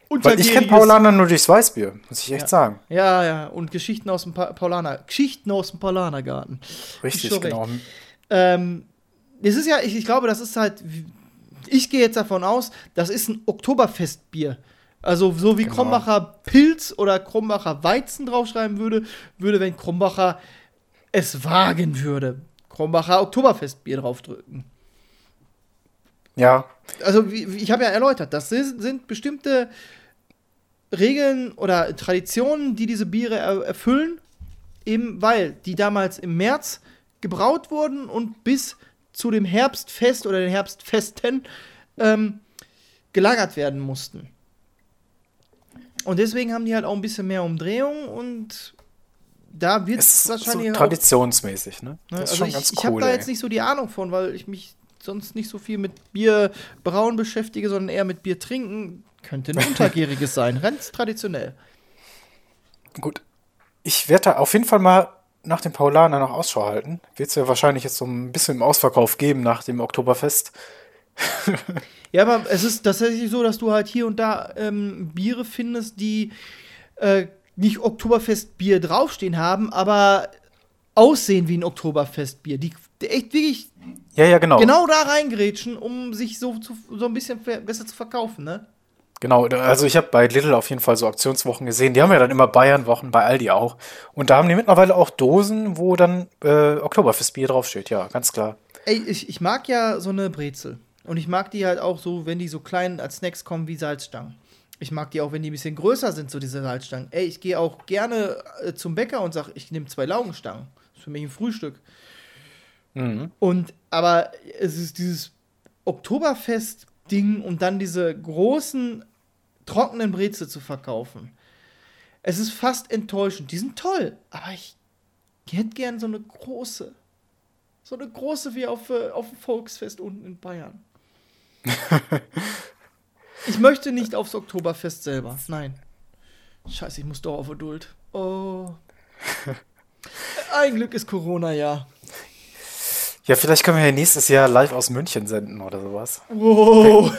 Weil ich kenne Paulaner nur durchs Weißbier, muss ich echt sagen. Ja, ja, und Geschichten aus dem pa Paulaner. Geschichten aus dem Paulanergarten. Richtig, genau. Ähm, es ist ja, ich, ich glaube, das ist halt, ich gehe jetzt davon aus, das ist ein Oktoberfestbier. Also so wie Genau. Krombacher Pilz oder Krombacher Weizen draufschreiben würde, würde, wenn Krombacher es wagen würde, Krombacher Oktoberfestbier draufdrücken. Ja, Also wie, ich habe ja erläutert, das sind, bestimmte Regeln oder Traditionen, die diese Biere er, erfüllen, eben weil die damals im März gebraut wurden und bis zu dem Herbstfest oder den Herbstfesten ähm, gelagert werden mussten. Und deswegen haben die halt auch ein bisschen mehr Umdrehung und da wird es ist wahrscheinlich so traditionsmäßig, ne? Ne, Das ist also schon ich, ganz ich habe cool. da jetzt nicht so die Ahnung von, weil ich mich sonst nicht so viel mit Bier brauen beschäftige, sondern eher mit Bier trinken. Könnte ein (laughs) untergäriges sein, ganz traditionell. Gut. Ich werde da auf jeden Fall mal nach dem Paulaner noch Ausschau halten. Wird es ja wahrscheinlich jetzt so ein bisschen im Ausverkauf geben nach dem Oktoberfest. (laughs) Ja, aber es ist tatsächlich so, dass du halt hier und da ähm, Biere findest, die äh, nicht Oktoberfestbier draufstehen haben, aber aussehen wie ein Oktoberfestbier. Die echt wirklich Ja, ja, genau. genau da reingrätschen, um sich so, zu, so ein bisschen besser zu verkaufen, ne? Genau, also ich habe bei Lidl auf jeden Fall so Aktionswochen gesehen. Die haben ja dann immer Bayernwochen, bei Aldi auch. Und da haben die mittlerweile auch Dosen, wo dann äh, Oktoberfestbier draufsteht. Ja, ganz klar. Ey, ich, ich mag ja so eine Brezel. Und ich mag die halt auch so, wenn die so klein als Snacks kommen wie Salzstangen. Ich mag die auch, wenn die ein bisschen größer sind, so diese Salzstangen. Ey, ich gehe auch gerne äh, zum Bäcker und sage, ich nehme zwei Laugenstangen. Das ist für mich ein Frühstück. Und, aber es ist dieses Oktoberfest-Ding und dann diese großen, trockenen Brezel zu verkaufen. Es ist fast enttäuschend. Die sind toll, aber ich hätte gern so eine große. So eine große wie auf, äh, auf dem Volksfest unten in Bayern. (laughs) ich möchte nicht aufs Oktoberfest selber. Nein. Scheiße, ich muss doch auf Geduld. Oh. (laughs) Ein Glück ist Corona, ja. Ja, vielleicht können wir ja nächstes Jahr live aus München senden oder sowas. Wow.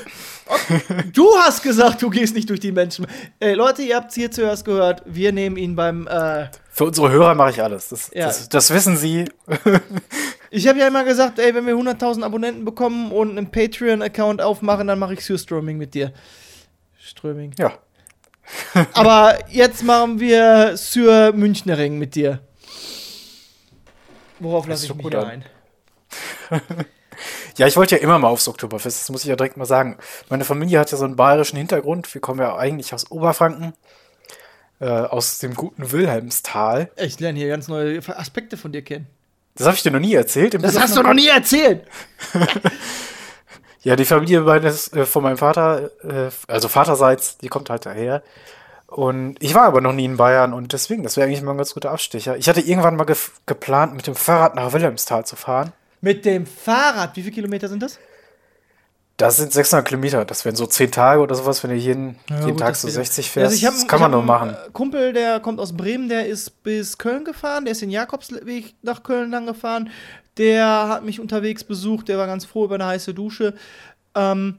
Du hast gesagt, du gehst nicht durch die Menschen. Ey, Leute, ihr habt es hier zuerst gehört. Wir nehmen ihn beim. Äh Für unsere Hörer mache ich alles. Das, Ja. das, das wissen sie. (laughs) ich habe ja immer gesagt, ey, wenn wir 100.000 Abonnenten bekommen und einen Patreon-Account aufmachen, dann mache ich Surströming mit dir. Ströming. Ja. (laughs) Aber jetzt machen wir Sur Münchnerring mit dir. Worauf lasse ich mich ein? (laughs) Ja, ich wollte ja immer mal aufs Oktoberfest, das muss ich ja direkt mal sagen. Meine Familie hat ja so einen bayerischen Hintergrund. Wir kommen ja eigentlich aus Oberfranken, äh, aus dem guten Wilhelmstal. Ich lerne hier ganz neue Aspekte von dir kennen. Das habe ich dir noch nie erzählt. Das hast du noch nie erzählt. (laughs) Ja, die Familie meines, äh, von meinem Vater, äh, also Vaterseits, die kommt halt daher. Und ich war aber noch nie in Bayern und deswegen, das wäre eigentlich mal ein ganz guter Abstecher. Ich hatte irgendwann mal gef- geplant, mit dem Fahrrad nach Wilhelmstal zu fahren. Mit dem Fahrrad, wie viele Kilometer sind das? Das sind 600 Kilometer. Das wären so 10 Tage oder sowas, wenn du jeden, jeden gut, Tag so wieder- 60 fährst. Also ich hab- das kann man nur machen. Kumpel, der kommt aus Bremen, der ist bis Köln gefahren, der ist den Jakobsweg nach Köln lang gefahren. Der hat mich unterwegs besucht, der war ganz froh über eine heiße Dusche. Ähm,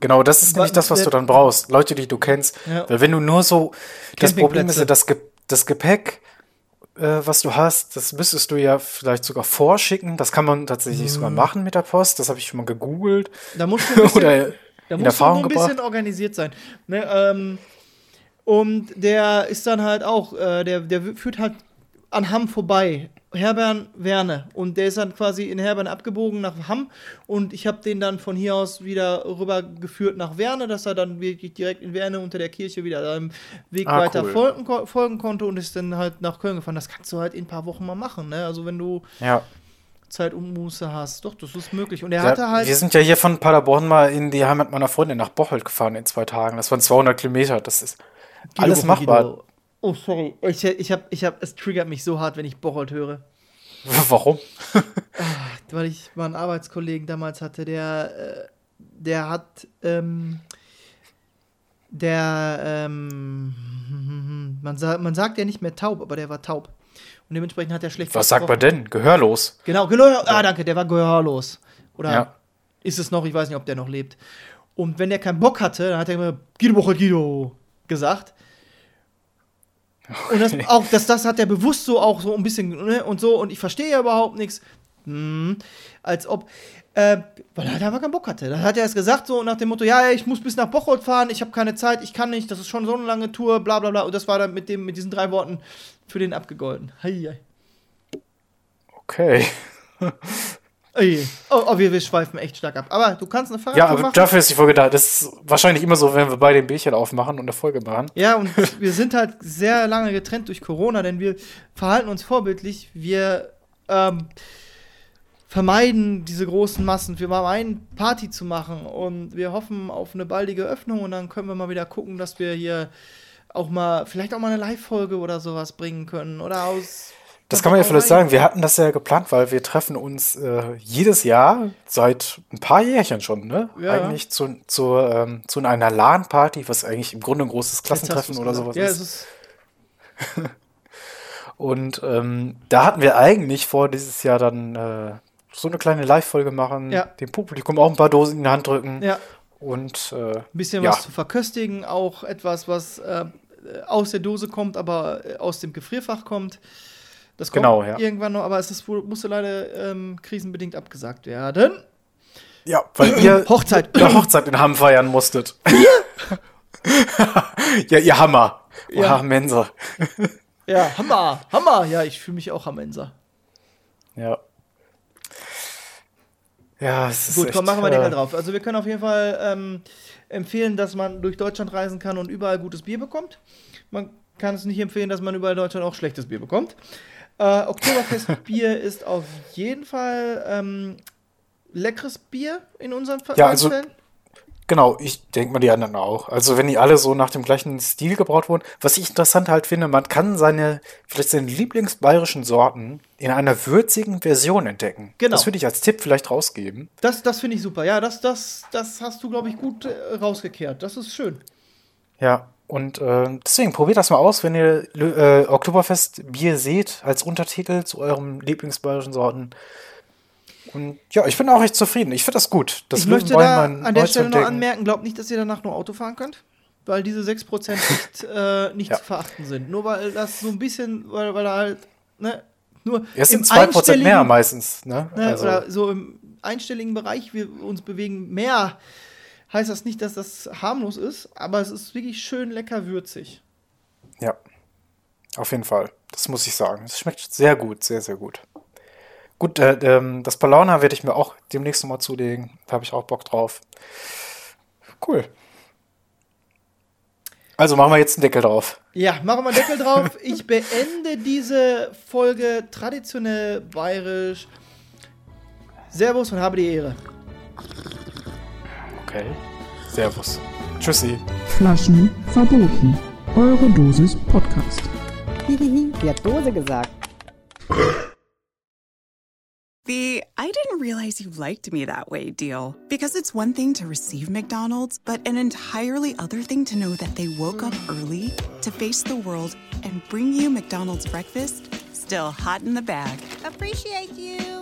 Genau, das ist nämlich das, was du dann brauchst. Leute, die du kennst. Ja. Weil wenn du nur so, das Problem ist ja, das, Ge das Gepäck, was du hast, das müsstest du ja vielleicht sogar vorschicken. Das kann man tatsächlich Mhm. sogar machen mit der Post. Das habe ich schon mal gegoogelt. da musst du ein (laughs) bisschen, Oder da musst du Erfahrung nur ein bisschen gebracht. organisiert sein. Ne, ähm, Und der ist dann halt auch, äh, der, der führt halt an Hamm vorbei. Herbern Werne. Und der ist dann quasi in Herbern abgebogen nach Hamm. Und ich habe den dann von hier aus wieder rübergeführt nach Werne, dass er dann wirklich direkt in Werne unter der Kirche wieder seinem Weg Ah, weiter cool. folgen, ko- folgen konnte und ist dann halt nach Köln gefahren. Das kannst du halt in ein paar Wochen mal machen. Ne? Also wenn du Ja. Zeit und Muße hast. Doch, das ist möglich. Und er Ja, hatte halt. wir sind ja hier von Paderborn mal in die Heimat meiner Freundin nach Bocholt gefahren in zwei Tagen. Das waren 200 Kilometer. Das ist alles Guido, machbar. Guido. Oh, sorry. Ich, ich hab, ich hab, es triggert mich so hart, wenn ich Bocholt höre. (laughs) Warum? (laughs) Weil ich mal einen Arbeitskollegen damals hatte, der, äh, der hat, ähm, der, ähm, man, sa man sagt ja nicht mehr taub, aber der war taub. Und dementsprechend hat er schlecht Was sagt man gesprochen. denn? Gehörlos. Genau, Gehör, ah, danke, der war gehörlos. Oder Ja. ist es noch, ich weiß nicht, ob der noch lebt. Und wenn der keinen Bock hatte, dann hat er immer Guido Bocholt Guido gesagt. Und das, auch, das, das hat er bewusst so auch so ein bisschen ne, und so und ich verstehe ja überhaupt nichts. Hm, als ob, äh, weil er halt einfach keinen Bock hatte. Dann hat er es gesagt so nach dem Motto, ja, ich muss bis nach Bocholt fahren, ich habe keine Zeit, ich kann nicht, das ist schon so eine lange Tour, bla bla bla. Und das war dann mit, dem, mit diesen drei Worten für den abgegolten. Hei, hei. Okay. Oh, oh wir, wir schweifen echt stark ab. Aber du kannst eine Ja, Fahrradtour aber machen. dafür ist die Folge da. Das ist wahrscheinlich immer so, wenn wir beide ein Bierchen aufmachen und eine Folge machen. Ja, und wir sind halt sehr lange getrennt durch Corona, denn wir verhalten uns vorbildlich. Wir ähm, vermeiden diese großen Massen. Wir meinen, Party zu machen und wir hoffen auf eine baldige Öffnung und dann können wir mal wieder gucken, dass wir hier auch mal, vielleicht auch mal eine Live-Folge oder sowas bringen können. Oder aus. Das kann man ja vielleicht sagen. Wir hatten das ja geplant, weil wir treffen uns äh, jedes Jahr seit ein paar Jährchen schon, ne? Ja. Eigentlich zu, zu, ähm, zu einer LAN-Party, was eigentlich im Grunde ein großes Klassentreffen oder sowas ja, ist. Ist. (laughs) Und ähm, da hatten wir eigentlich vor, dieses Jahr dann äh, so eine kleine Live-Folge machen, Ja. dem Publikum auch ein paar Dosen in die Hand drücken Ja. und äh, Ein bisschen was zu verköstigen, auch etwas, was äh, aus der Dose kommt, aber aus dem Gefrierfach kommt. Das kommt Genau, ja. irgendwann noch, aber es ist musste leider ähm, krisenbedingt abgesagt werden. ja, weil ihr (clears throat) Hochzeit. eine Hochzeit in Hamm feiern musstet. (laughs) ja, ihr Hammer. Ja. Ja. Mensa. Ja, Hammer, Hammer. Ja, ich fühle mich auch am Mensa. Ja. Ja, es ist Gut, echt, komm, machen wir äh, Deckel drauf. Also wir können auf jeden Fall ähm, empfehlen, dass man durch Deutschland reisen kann und überall gutes Bier bekommt. Man kann es nicht empfehlen, dass man überall in Deutschland auch schlechtes Bier bekommt. Äh, Oktoberfestbier (laughs) ist auf jeden Fall ähm, leckeres Bier in unseren Ver- Ja, also-. Genau, ich denke mal die anderen auch. Also wenn die alle so nach dem gleichen Stil gebraut wurden. Was ich interessant halt finde, man kann seine, vielleicht seine Lieblingsbayerischen Sorten in einer würzigen Version entdecken. Genau. Das würde ich als Tipp vielleicht rausgeben. Das, das finde ich super. Ja, das, das, das hast du, glaube ich, gut äh, rausgekehrt. Das ist schön. Ja, und äh, deswegen probiert das mal aus, wenn ihr äh, Oktoberfest Bier seht als Untertitel zu eurem Lieblingsbayerischen Sorten. Und ja, ich bin auch echt zufrieden. Ich finde das gut. Das ich möchte da an der Stelle noch anmerken, glaubt nicht, dass ihr danach nur Auto fahren könnt. Weil diese 6% nicht, (laughs) äh, nicht Ja. zu verachten sind. Nur weil das so ein bisschen, weil, weil da halt, ne, nur Es sind im 2% mehr meistens. Ne? Ne, Also, Oder so im einstelligen Bereich wir uns bewegen mehr, heißt das nicht, dass das harmlos ist, aber es ist wirklich schön lecker würzig. ja, auf jeden Fall. Das muss ich sagen. Es schmeckt sehr gut, sehr, sehr gut. Gut, äh, ähm, das Paulaner werde ich mir auch demnächst noch mal zulegen. Da habe ich auch Bock drauf. Cool. Also machen wir jetzt einen Deckel drauf. Ja, machen wir einen Deckel drauf. (laughs) Ich beende diese Folge traditionell bayerisch. Servus und habe die Ehre. Okay. Servus. Tschüssi. Flaschen verboten. Eure Dosis Podcast. Hihihi, (laughs) die hat Dose gesagt. The I didn't realize you liked me that way deal. Because it's one thing to receive McDonald's, but an entirely other thing to know that they woke up early to face the world and bring you McDonald's breakfast still hot in the bag. Appreciate you.